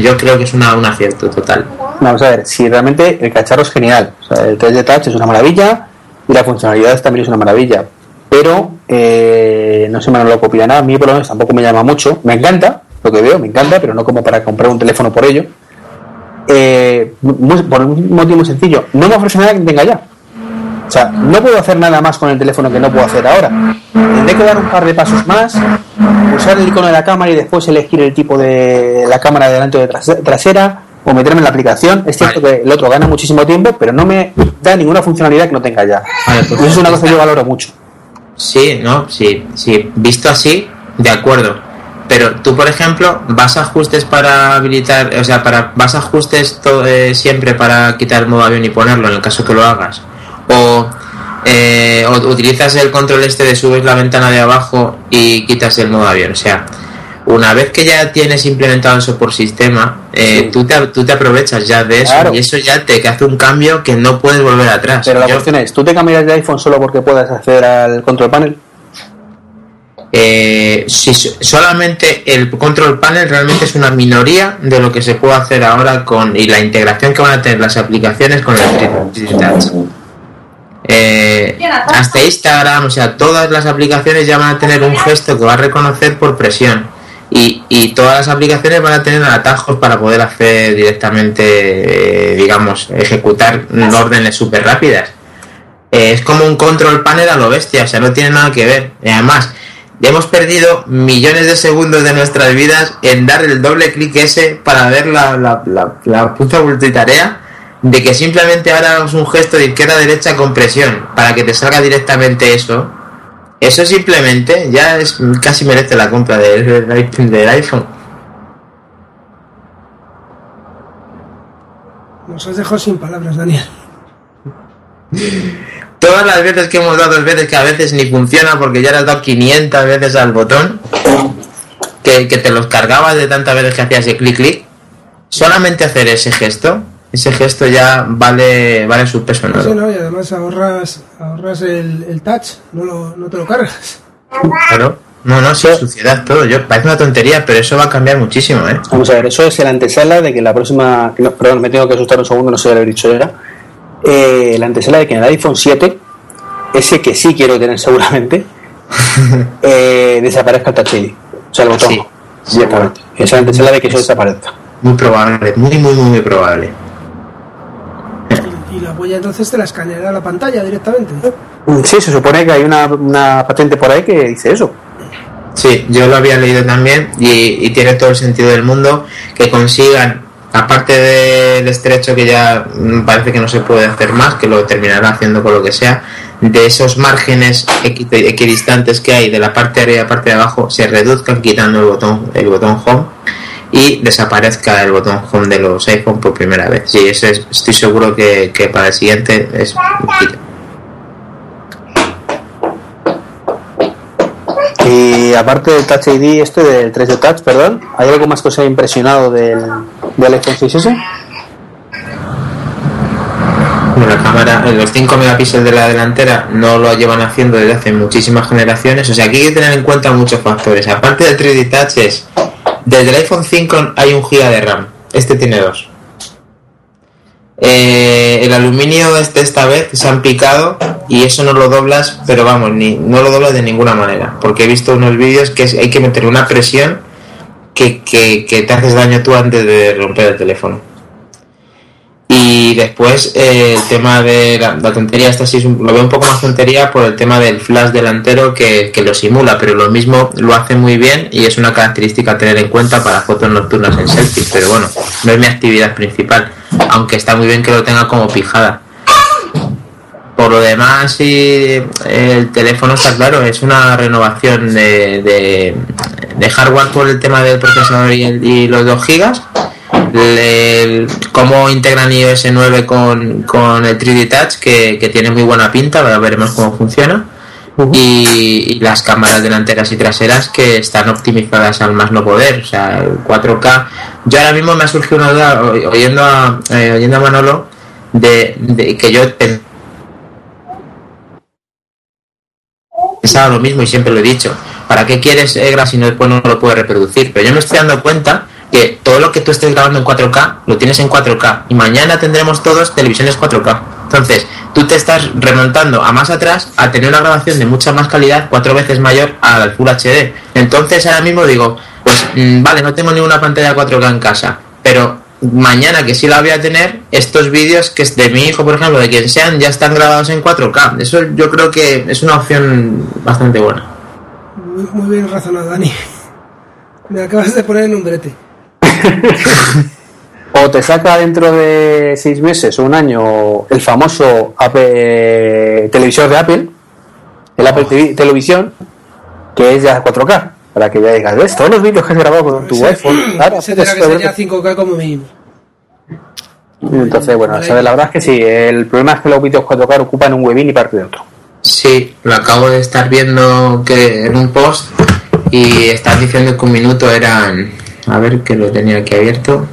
yo creo que es una, un acierto total. Vamos a ver, si realmente el cacharro es genial, el 3D Touch es una maravilla y la funcionalidad también es una maravilla, pero eh, no me lo copia nada, a mí por lo menos tampoco me llama mucho, me encanta lo que veo, me encanta, pero no como para comprar un teléfono por ello eh, por un motivo sencillo, no me ofrece nada que tenga ya. O sea, no puedo hacer nada más con el teléfono que no puedo hacer ahora. Tendré que dar un par de pasos más, usar el icono de la cámara y después elegir el tipo de la cámara delante o de trasera o meterme en la aplicación. Es cierto que el otro gana muchísimo tiempo, pero no me da ninguna funcionalidad que no tenga ya. Pues eso es una cosa que yo valoro mucho. Sí, no, sí, sí. Visto así, de acuerdo pero tú, por ejemplo, vas a ajustes para habilitar, o sea, para vas a ajustes eh, siempre para quitar el modo avión y ponerlo en el caso que lo hagas. O, eh, utilizas el control este de subes la ventana de abajo y quitas el modo avión. O sea, una vez que ya tienes implementado eso por sistema, eh, tú, te, tú te aprovechas ya de eso y eso ya te hace un cambio que no puedes volver atrás. Pero la cuestión es, ¿tú te cambias de iPhone solo porque puedas acceder al control panel? Eh, si solamente el control panel realmente es una minoría de lo que se puede hacer ahora con y la integración que van a tener las aplicaciones con el 3D Touch. Eh, hasta Instagram, o sea, todas las aplicaciones ya van a tener un gesto que va a reconocer por presión y, y todas las aplicaciones van a tener atajos para poder hacer directamente, eh, digamos, ejecutar órdenes súper rápidas. Eh, es como un control panel a lo bestia, o sea, no tiene nada que ver. Y además, hemos perdido millones de segundos de nuestras vidas en dar el doble clic ese para ver la, la, la, puta multitarea de que simplemente ahora hagamos un gesto de izquierda a derecha con presión para que te salga directamente eso. Eso simplemente ya es casi merece la compra del, del iPhone. Nos has dejado sin palabras, Daniel. todas las veces que hemos dado dos veces que a veces ni funciona porque ya le has dado 500 veces al botón, que, te los cargabas de tantas veces que hacías ese clic clic, solamente hacer ese gesto, ese gesto ya vale vale su peso ¿no? y además ahorras, ahorras el, touch, no, lo, no te lo cargas. Claro. No, no, sin suciedad todo. Yo, parece una tontería, pero eso va a cambiar muchísimo, ¿eh? Vamos a ver, eso es el antesala de que la próxima. perdón, me tengo que asustar un segundo, no sé lo he dicho era eh, la antesala de que en el iPhone 7, ese que sí quiero tener seguramente, eh, desaparezca el Touch ID. O sea, el botón. Sí, Esa es la antesala de que eso desaparezca. Muy probable, muy, muy, muy probable. ¿Y la huella entonces te la escaneará la pantalla directamente? Sí, se supone que hay una, una patente por ahí que dice eso. Sí, yo lo había leído también y, y, tiene todo el sentido del mundo que consigan aparte del estrecho que ya parece que no se puede hacer más, que lo terminará haciendo con lo que sea, de esos márgenes equidistantes que hay de la parte de arriba y la parte de abajo se reduzcan quitando el botón, el botón home y desaparezca el botón home de los iPhone por primera vez. Sí, eso estoy seguro que, que para el siguiente es y aparte del Touch ID, este del 3D Touch, perdón, ¿hay algo más que os haya impresionado del, del iPhone 6S? Bueno, la cámara, los 5 megapíxeles de la delantera no lo llevan haciendo desde hace muchísimas generaciones. O sea, aquí hay que tener en cuenta muchos factores. Aparte del 3D Touch es, desde el iPhone 5 hay un GB de RAM. Este tiene dos. Eh, el aluminio este esta vez se han picado y eso no lo doblas, pero vamos, ni, no lo doblas de ninguna manera. Porque he visto unos vídeos que hay que meter una presión que, que, te haces daño tú antes de romper el teléfono. Y después eh, el tema de la, tontería, esta sí lo veo un poco más tontería por el tema del flash delantero que, que, lo simula, pero lo mismo lo hace muy bien y es una característica a tener en cuenta para fotos nocturnas en selfies, pero bueno, no es mi actividad principal, aunque está muy bien que lo tenga como pijada. Por lo demás, sí, el teléfono está claro, es una renovación de, de, de hardware por el tema del procesador y, el, y los 2 gigas el, cómo integran iOS 9 con, con el 3D Touch, que, que, tiene muy buena pinta, ahora veremos cómo funciona. Uh -huh. y, y, las cámaras delanteras y traseras que están optimizadas al más no poder, o sea, el 4K. Yo ahora mismo me ha surgido una duda, oyendo a, eh, oyendo a Manolo, de, de que yo pensaba lo mismo y siempre lo he dicho. ¿Para qué quieres EGRA si no después no lo puedes reproducir? Pero yo me estoy dando cuenta que todo lo que tú estés grabando en 4K lo tienes en 4K y mañana tendremos todos televisiones 4K. Entonces, tú te estás remontando a más atrás a tener una grabación de mucha más calidad, cuatro veces mayor al Full HD. Entonces, ahora mismo digo, pues mmm, vale, no tengo ninguna pantalla 4K en casa, pero mañana que sí la voy a tener, estos vídeos que es de mi hijo, por ejemplo, de quien sean, ya están grabados en 4K. Eso yo creo que es una opción bastante buena. Muy, muy bien razonado, Dani. Me acabas de poner en un brete. o te saca dentro de seis meses o un año el famoso Apple, televisor de Apple, el Apple TV, Televisión, que es ya 4K, para que ya digas, ¿ves? Todos los vídeos que has grabado con tu ese, iPhone. Ahora, ese tendrá que ya 5K como mínimo. Entonces, bueno, ¿sabes? la verdad es que sí, el problema es que los vídeos 4K ocupan un webin y parte de otro. Sí, lo acabo de estar viendo que en un post y estás diciendo que un minuto eran a ver que lo tenía aquí abierto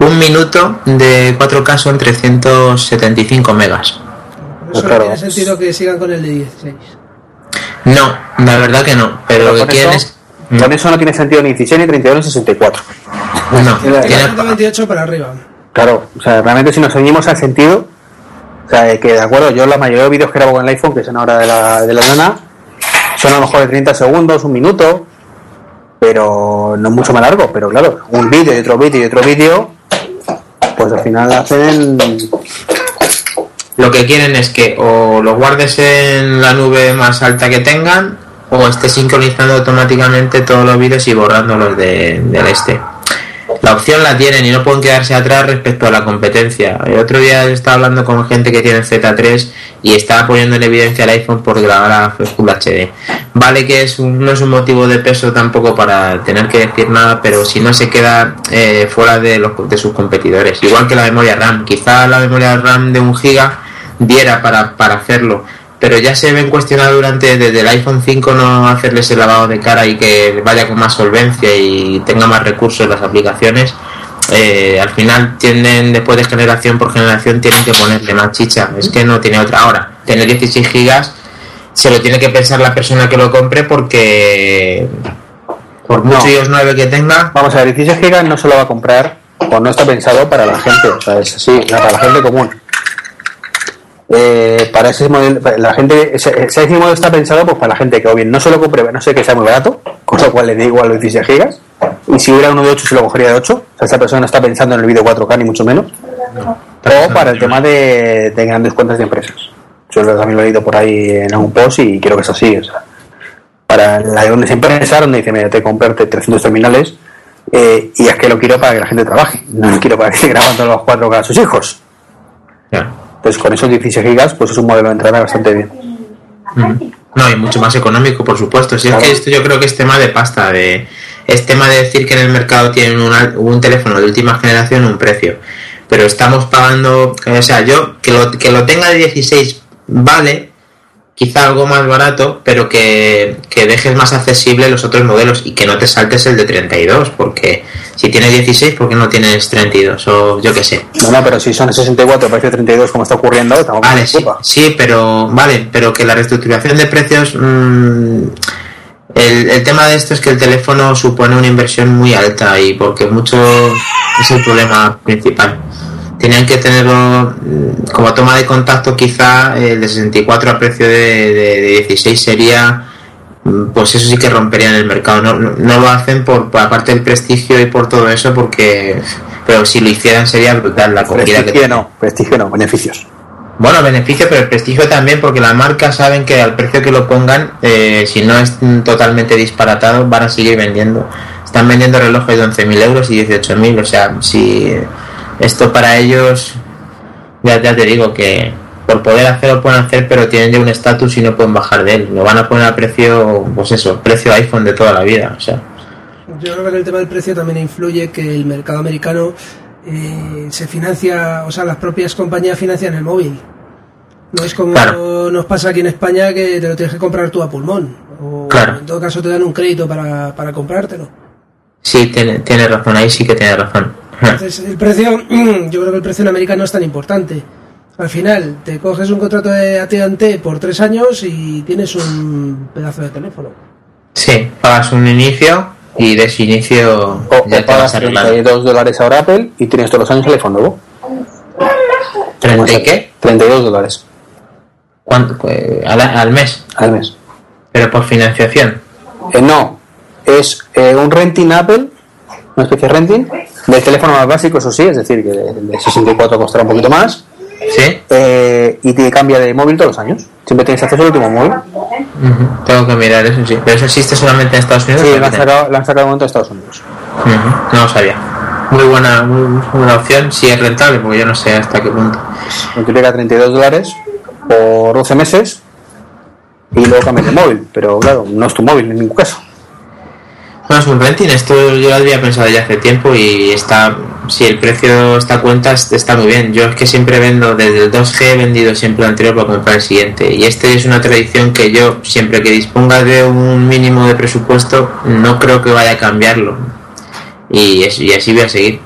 un minuto de 4K son 375 megas Por eso claro. no tiene sentido que sigan con el de 16 no, la verdad que no pero, pero lo que quieren es con eso no tiene sentido ni 16 ni 32 ni 64 no, tiene 128 para arriba. Claro, o sea, realmente si nos ceñimos al sentido o sea, que de acuerdo, yo la mayoría de vídeos que grabo con el iPhone, que son ahora de la, de la nana, son a lo mejor de 30 segundos, un minuto, pero no mucho más largo, pero claro, un vídeo y otro vídeo y otro vídeo, pues al final hacen... Lo que quieren es que o lo guardes en la nube más alta que tengan, o estés sincronizando automáticamente todos los vídeos y borrándolos de, del este. La opción la tienen y no pueden quedarse atrás respecto a la competencia. El otro día estaba hablando con gente que tiene Z3 y estaba poniendo en evidencia el iPhone por grabar a Full HD. Vale que es no es un motivo de peso tampoco para tener que decir nada, pero si no se queda eh, fuera de, los, de sus competidores. Igual que la memoria RAM. Quizá la memoria RAM de un giga diera para, para hacerlo, pero ya se ven cuestionado durante desde el iPhone 5 no hacerles el lavado de cara y que vaya con más solvencia y tenga más recursos las aplicaciones eh, al final tienden después de generación por generación tienen que ponerle más chicha. Es que no tiene otra. Ahora tener 16 gigas se lo tiene que pensar la persona que lo compre porque por mucho no. iOS 9 que tenga vamos a ver 16 gigas no se lo va a comprar o no está pensado para la gente o sea es así para la gente común eh, para ese modelo, la gente, ese, ese modelo está pensado pues para la gente que o bien no se lo compre, no sé que sea muy barato, con lo cual le da igual los 16 gigas, y si hubiera uno de 8 se lo cogería de 8, o sea, esa persona no está pensando en el vídeo 4K ni mucho menos, no, o para el tema de, de, grandes cuentas de empresas. Yo también lo he leído por ahí en algún post y creo que es así, o sea, para la de una empresa donde dice, mira, te comprarte 300 terminales eh, y es que lo quiero para que la gente trabaje, no lo quiero para que esté grabando los 4K a sus hijos. Yeah. Entonces con esos 16 gigas pues es un modelo de entrada bastante bien. Mm. No, y mucho más económico, por supuesto. Si claro. es que esto yo creo que es tema de pasta, de es tema de decir que en el mercado tienen una, un teléfono de última generación un precio. Pero estamos pagando, o sea, yo que lo, que lo tenga de 16 vale, quizá algo más barato, pero que, que, dejes más accesible los otros modelos y que no te saltes el de 32, porque si tienes 16, ¿por qué no tienes 32? O yo qué sé. No, no, pero si son 64, precio 32, como está ocurriendo, estamos Vale, sí, sí, pero vale, pero que la reestructuración de precios. Mmm, el, el, tema de esto es que el teléfono supone una inversión muy alta y porque mucho es el problema principal tenían que tenerlo mm, como toma de contacto quizá el de 64 a precio de, 16 sería mm, pues eso sí que romperían el mercado. No, no, lo hacen por, aparte del prestigio y por todo eso porque pero si lo hicieran sería brutal la comida prestigio no prestigio no beneficios. Bueno beneficio pero el prestigio también porque las marcas saben que al precio que lo pongan eh, si no es totalmente disparatado van a seguir vendiendo. Están vendiendo relojes de 11.000 euros y 18.000 o sea si esto para ellos, ya, te digo que por poder hacer lo pueden hacer, pero tienen ya un estatus y no pueden bajar de él. Lo van a poner a precio, pues eso, precio iPhone de toda la vida. O sea. Yo creo que el tema del precio también influye que el mercado americano eh, se financia, o sea, las propias compañías financian el móvil. No es como nos pasa aquí en España que te lo tienes que comprar tú a pulmón. O en todo caso te dan un crédito para, para comprártelo. Sí, tiene, tiene razón, ahí sí que tiene razón. Entonces, el precio, yo creo que el precio en América no es tan importante. Al final, te coges un contrato de AT&T por tres años y tienes un pedazo de teléfono. Sí, pagas un inicio y de ese inicio o, ya pagas 32 dólares ahora Apple y tienes todos los años el iPhone nuevo. ¿30 qué? 32 dólares. ¿Cuánto? Eh, ¿Al, mes? Al mes. ¿Pero por financiación? Eh, no, es eh, un renting Apple, una especie de renting, del teléfono más básico, eso sí, es decir, que el de 64 costará un poquito más. Sí. Eh, y te cambia de móvil todos los años. Siempre tienes acceso al último móvil. Tengo que mirar eso, sí. ¿Pero eso existe solamente en Estados Unidos? Sí, lo han, sacado, lo han sacado momento de Estados Unidos. No lo sabía. Muy buena, muy buena opción, si es rentable, porque yo no sé hasta qué punto. Multiplica 32 dólares por 12 meses y luego cambias de móvil. Pero claro, no es tu móvil en ningún caso. No es un renting, esto yo lo había pensado ya hace tiempo y está, si el precio está cuenta está muy bien. Yo es que siempre vendo desde el 2G, he vendido siempre el anterior para comprar el siguiente. Y este es una tradición que yo, siempre que disponga de un mínimo de presupuesto, no creo que vaya a cambiarlo. Y, así voy a seguir.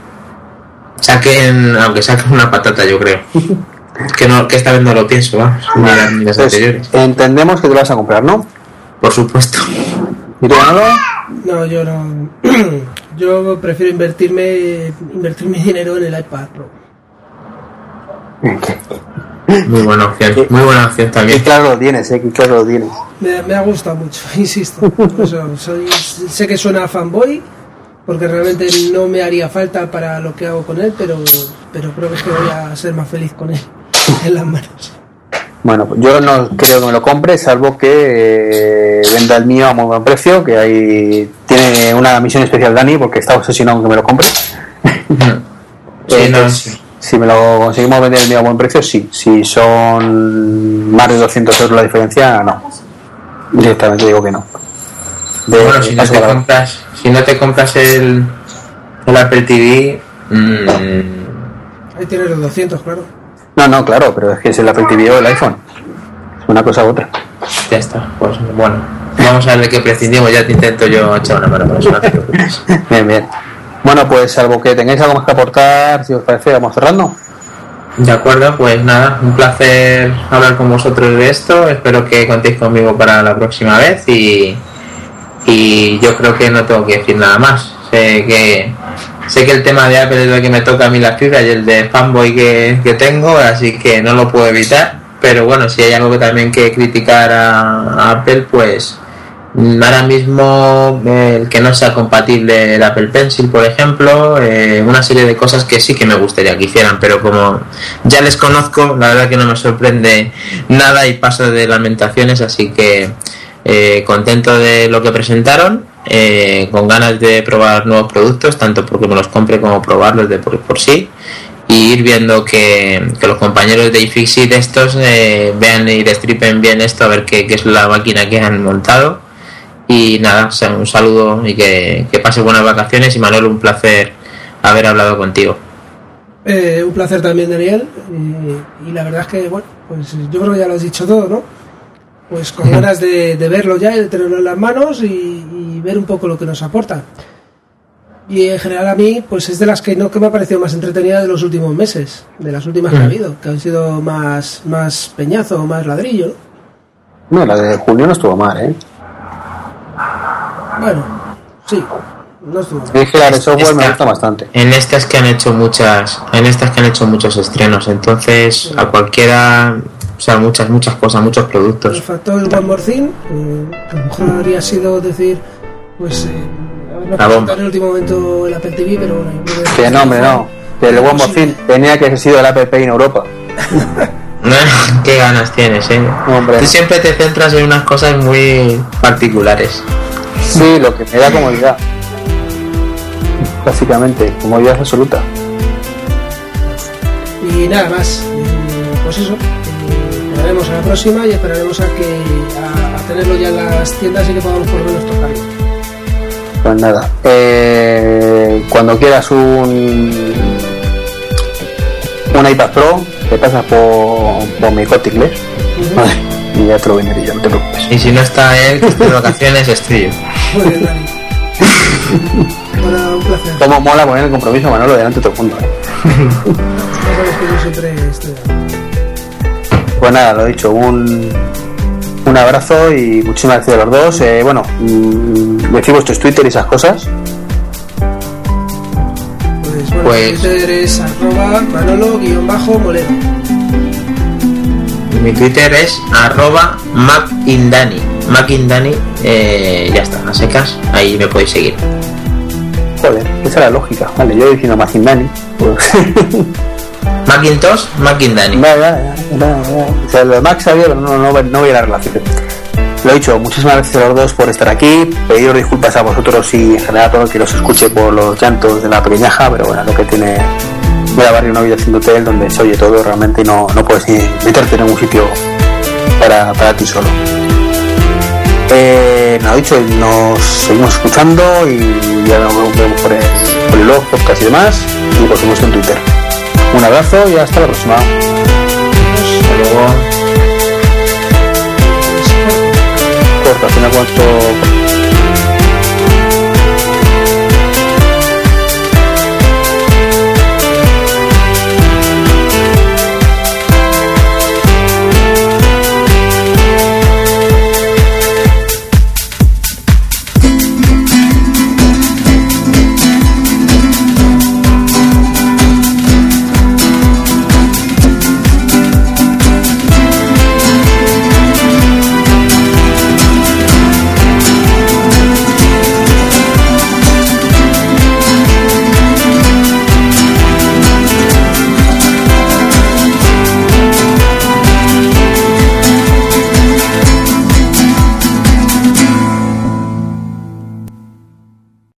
Saquen, aunque saquen una patata, yo creo. que no que esta vez no lo pienso, vamos. Pues, entendemos que te lo vas a comprar, ¿no? Por supuesto. ¿Y tú, no, yo no. yo prefiero invertirme invertir mi dinero en el iPad Pro. Muy buena opción, muy buena opción también. claro lo tienes, eh, claro lo tienes. Me, me ha gustado mucho, insisto. soy, sé que suena fanboy, porque realmente no me haría falta para lo que hago con él, pero, pero creo que, es que voy a ser más feliz con él en las manos. Bueno, yo no creo que me lo compre, salvo que eh, venda el mío a muy buen precio, que ahí tiene una misión especial Dani, porque está obsesionado con que me lo compre. Eh, si me lo conseguimos vender el mío a buen precio, sí. Si son más de 200 euros la diferencia, no. Directamente digo que no. bueno, si no, te compras, si no te compras el, el Apple TV... Mmm... Ahí tienes los 200, claro. No, no, claro, pero es que es el Apple TV o el iPhone. Es una cosa u otra. Ya está, pues bueno. Vamos a ver de qué prescindimos, ya te intento yo echar una mano con eso, bien, bien. Bueno, pues salvo que tengáis algo más que aportar, si os parece, vamos cerrando. De acuerdo, pues nada, un placer hablar con vosotros de esto. Espero que contéis conmigo para la próxima vez y, y yo creo que no tengo que decir nada más. Sé que Sé que el tema de Apple es lo que me toca a mí la fibra y el de fanboy que, tengo, así que no lo puedo evitar. Pero bueno, si hay algo que también que criticar a, Apple, pues ahora mismo eh, el que no sea compatible el Apple Pencil, por ejemplo, eh, una serie de cosas que sí que me gustaría que hicieran, pero como ya les conozco, la verdad que no me sorprende nada y paso de lamentaciones, así que eh, contento de lo que presentaron eh, con ganas de probar nuevos productos, tanto porque me los compre como probarlos de por, sí, y ir viendo que, los compañeros de iFixit estos eh, vean y destripen bien esto, a ver qué, es la máquina que han montado. Y nada, un saludo y que, que pase buenas vacaciones. Y Manuel, un placer haber hablado contigo. Eh, un placer también, Daniel. y la verdad es que, bueno, pues yo creo que ya lo has dicho todo, ¿no? Pues con ganas de, verlo ya, de tenerlo en las manos y, ver un poco lo que nos aporta. Y en general a mí, pues es de las que no que me ha parecido más entretenida de los últimos meses, de las últimas que ha habido, que han sido más, más peñazo, más ladrillo. No, la de junio no estuvo mal, ¿eh? Bueno, sí, no estuvo mal. Es que la de software me gusta bastante. En estas que han hecho muchas, en estas que han hecho muchos estrenos, entonces a cualquiera o sea, muchas, muchas cosas, muchos productos. El factor One More Thing, a lo mejor habría sido decir, pues, eh, en el último momento el Apple TV, pero bueno. Que no, hombre, no. Que el One More Thing tenía que haber sido el Apple Pay en Europa. Qué ganas tienes, eh. Hombre. Tú siempre te centras en unas cosas muy particulares. Sí, lo que me da comodidad. Básicamente, comodidad absoluta. Y nada más. Pues eso esperaremos a la próxima y esperaremos a que a, tenerlo ya en las tiendas y que podamos por lo menos tocarlo. Pues nada, eh, cuando quieras un un iPad Pro, te pasas por, por mi corte inglés y ya te lo venderé no te preocupes. Y si no está él, que esté de vacaciones, estoy yo. Muy bien, Dani. bueno, un placer. Cómo mola poner el compromiso, Manolo, delante de todo el mundo. ¿eh? que yo siempre estoy pues nada, lo he dicho, un, un abrazo y muchísimas gracias a los dos. Eh, bueno, mmm, decir vuestros Twitter y esas cosas. Pues bueno, pues... Twitter es arroba manolo-molero. Mi Twitter es arroba macindani. Macindani, eh, ya está, a secas, ahí me podéis seguir. Joder, esa es la lógica. Vale, yo diciendo Macindani. Pues... Macintosh, Macindani. O sea, lo de Mac no, no, no voy a la relación. Lo he dicho, muchísimas gracias a los dos por estar aquí. Pediros disculpas a vosotros y en general a todo el que nos escuche por los llantos de la pequeñaja, pero bueno, lo que tiene grabar una vida haciendo hotel donde se oye todo realmente y no, no puedes ni meterte en ningún sitio para, para ti solo. Eh, nada dicho, nos seguimos escuchando y ya nos vemos por el, por el blog, podcast y demás, y supuesto en Twitter. Un abrazo y hasta la próxima. Hasta luego. Corta, cuánto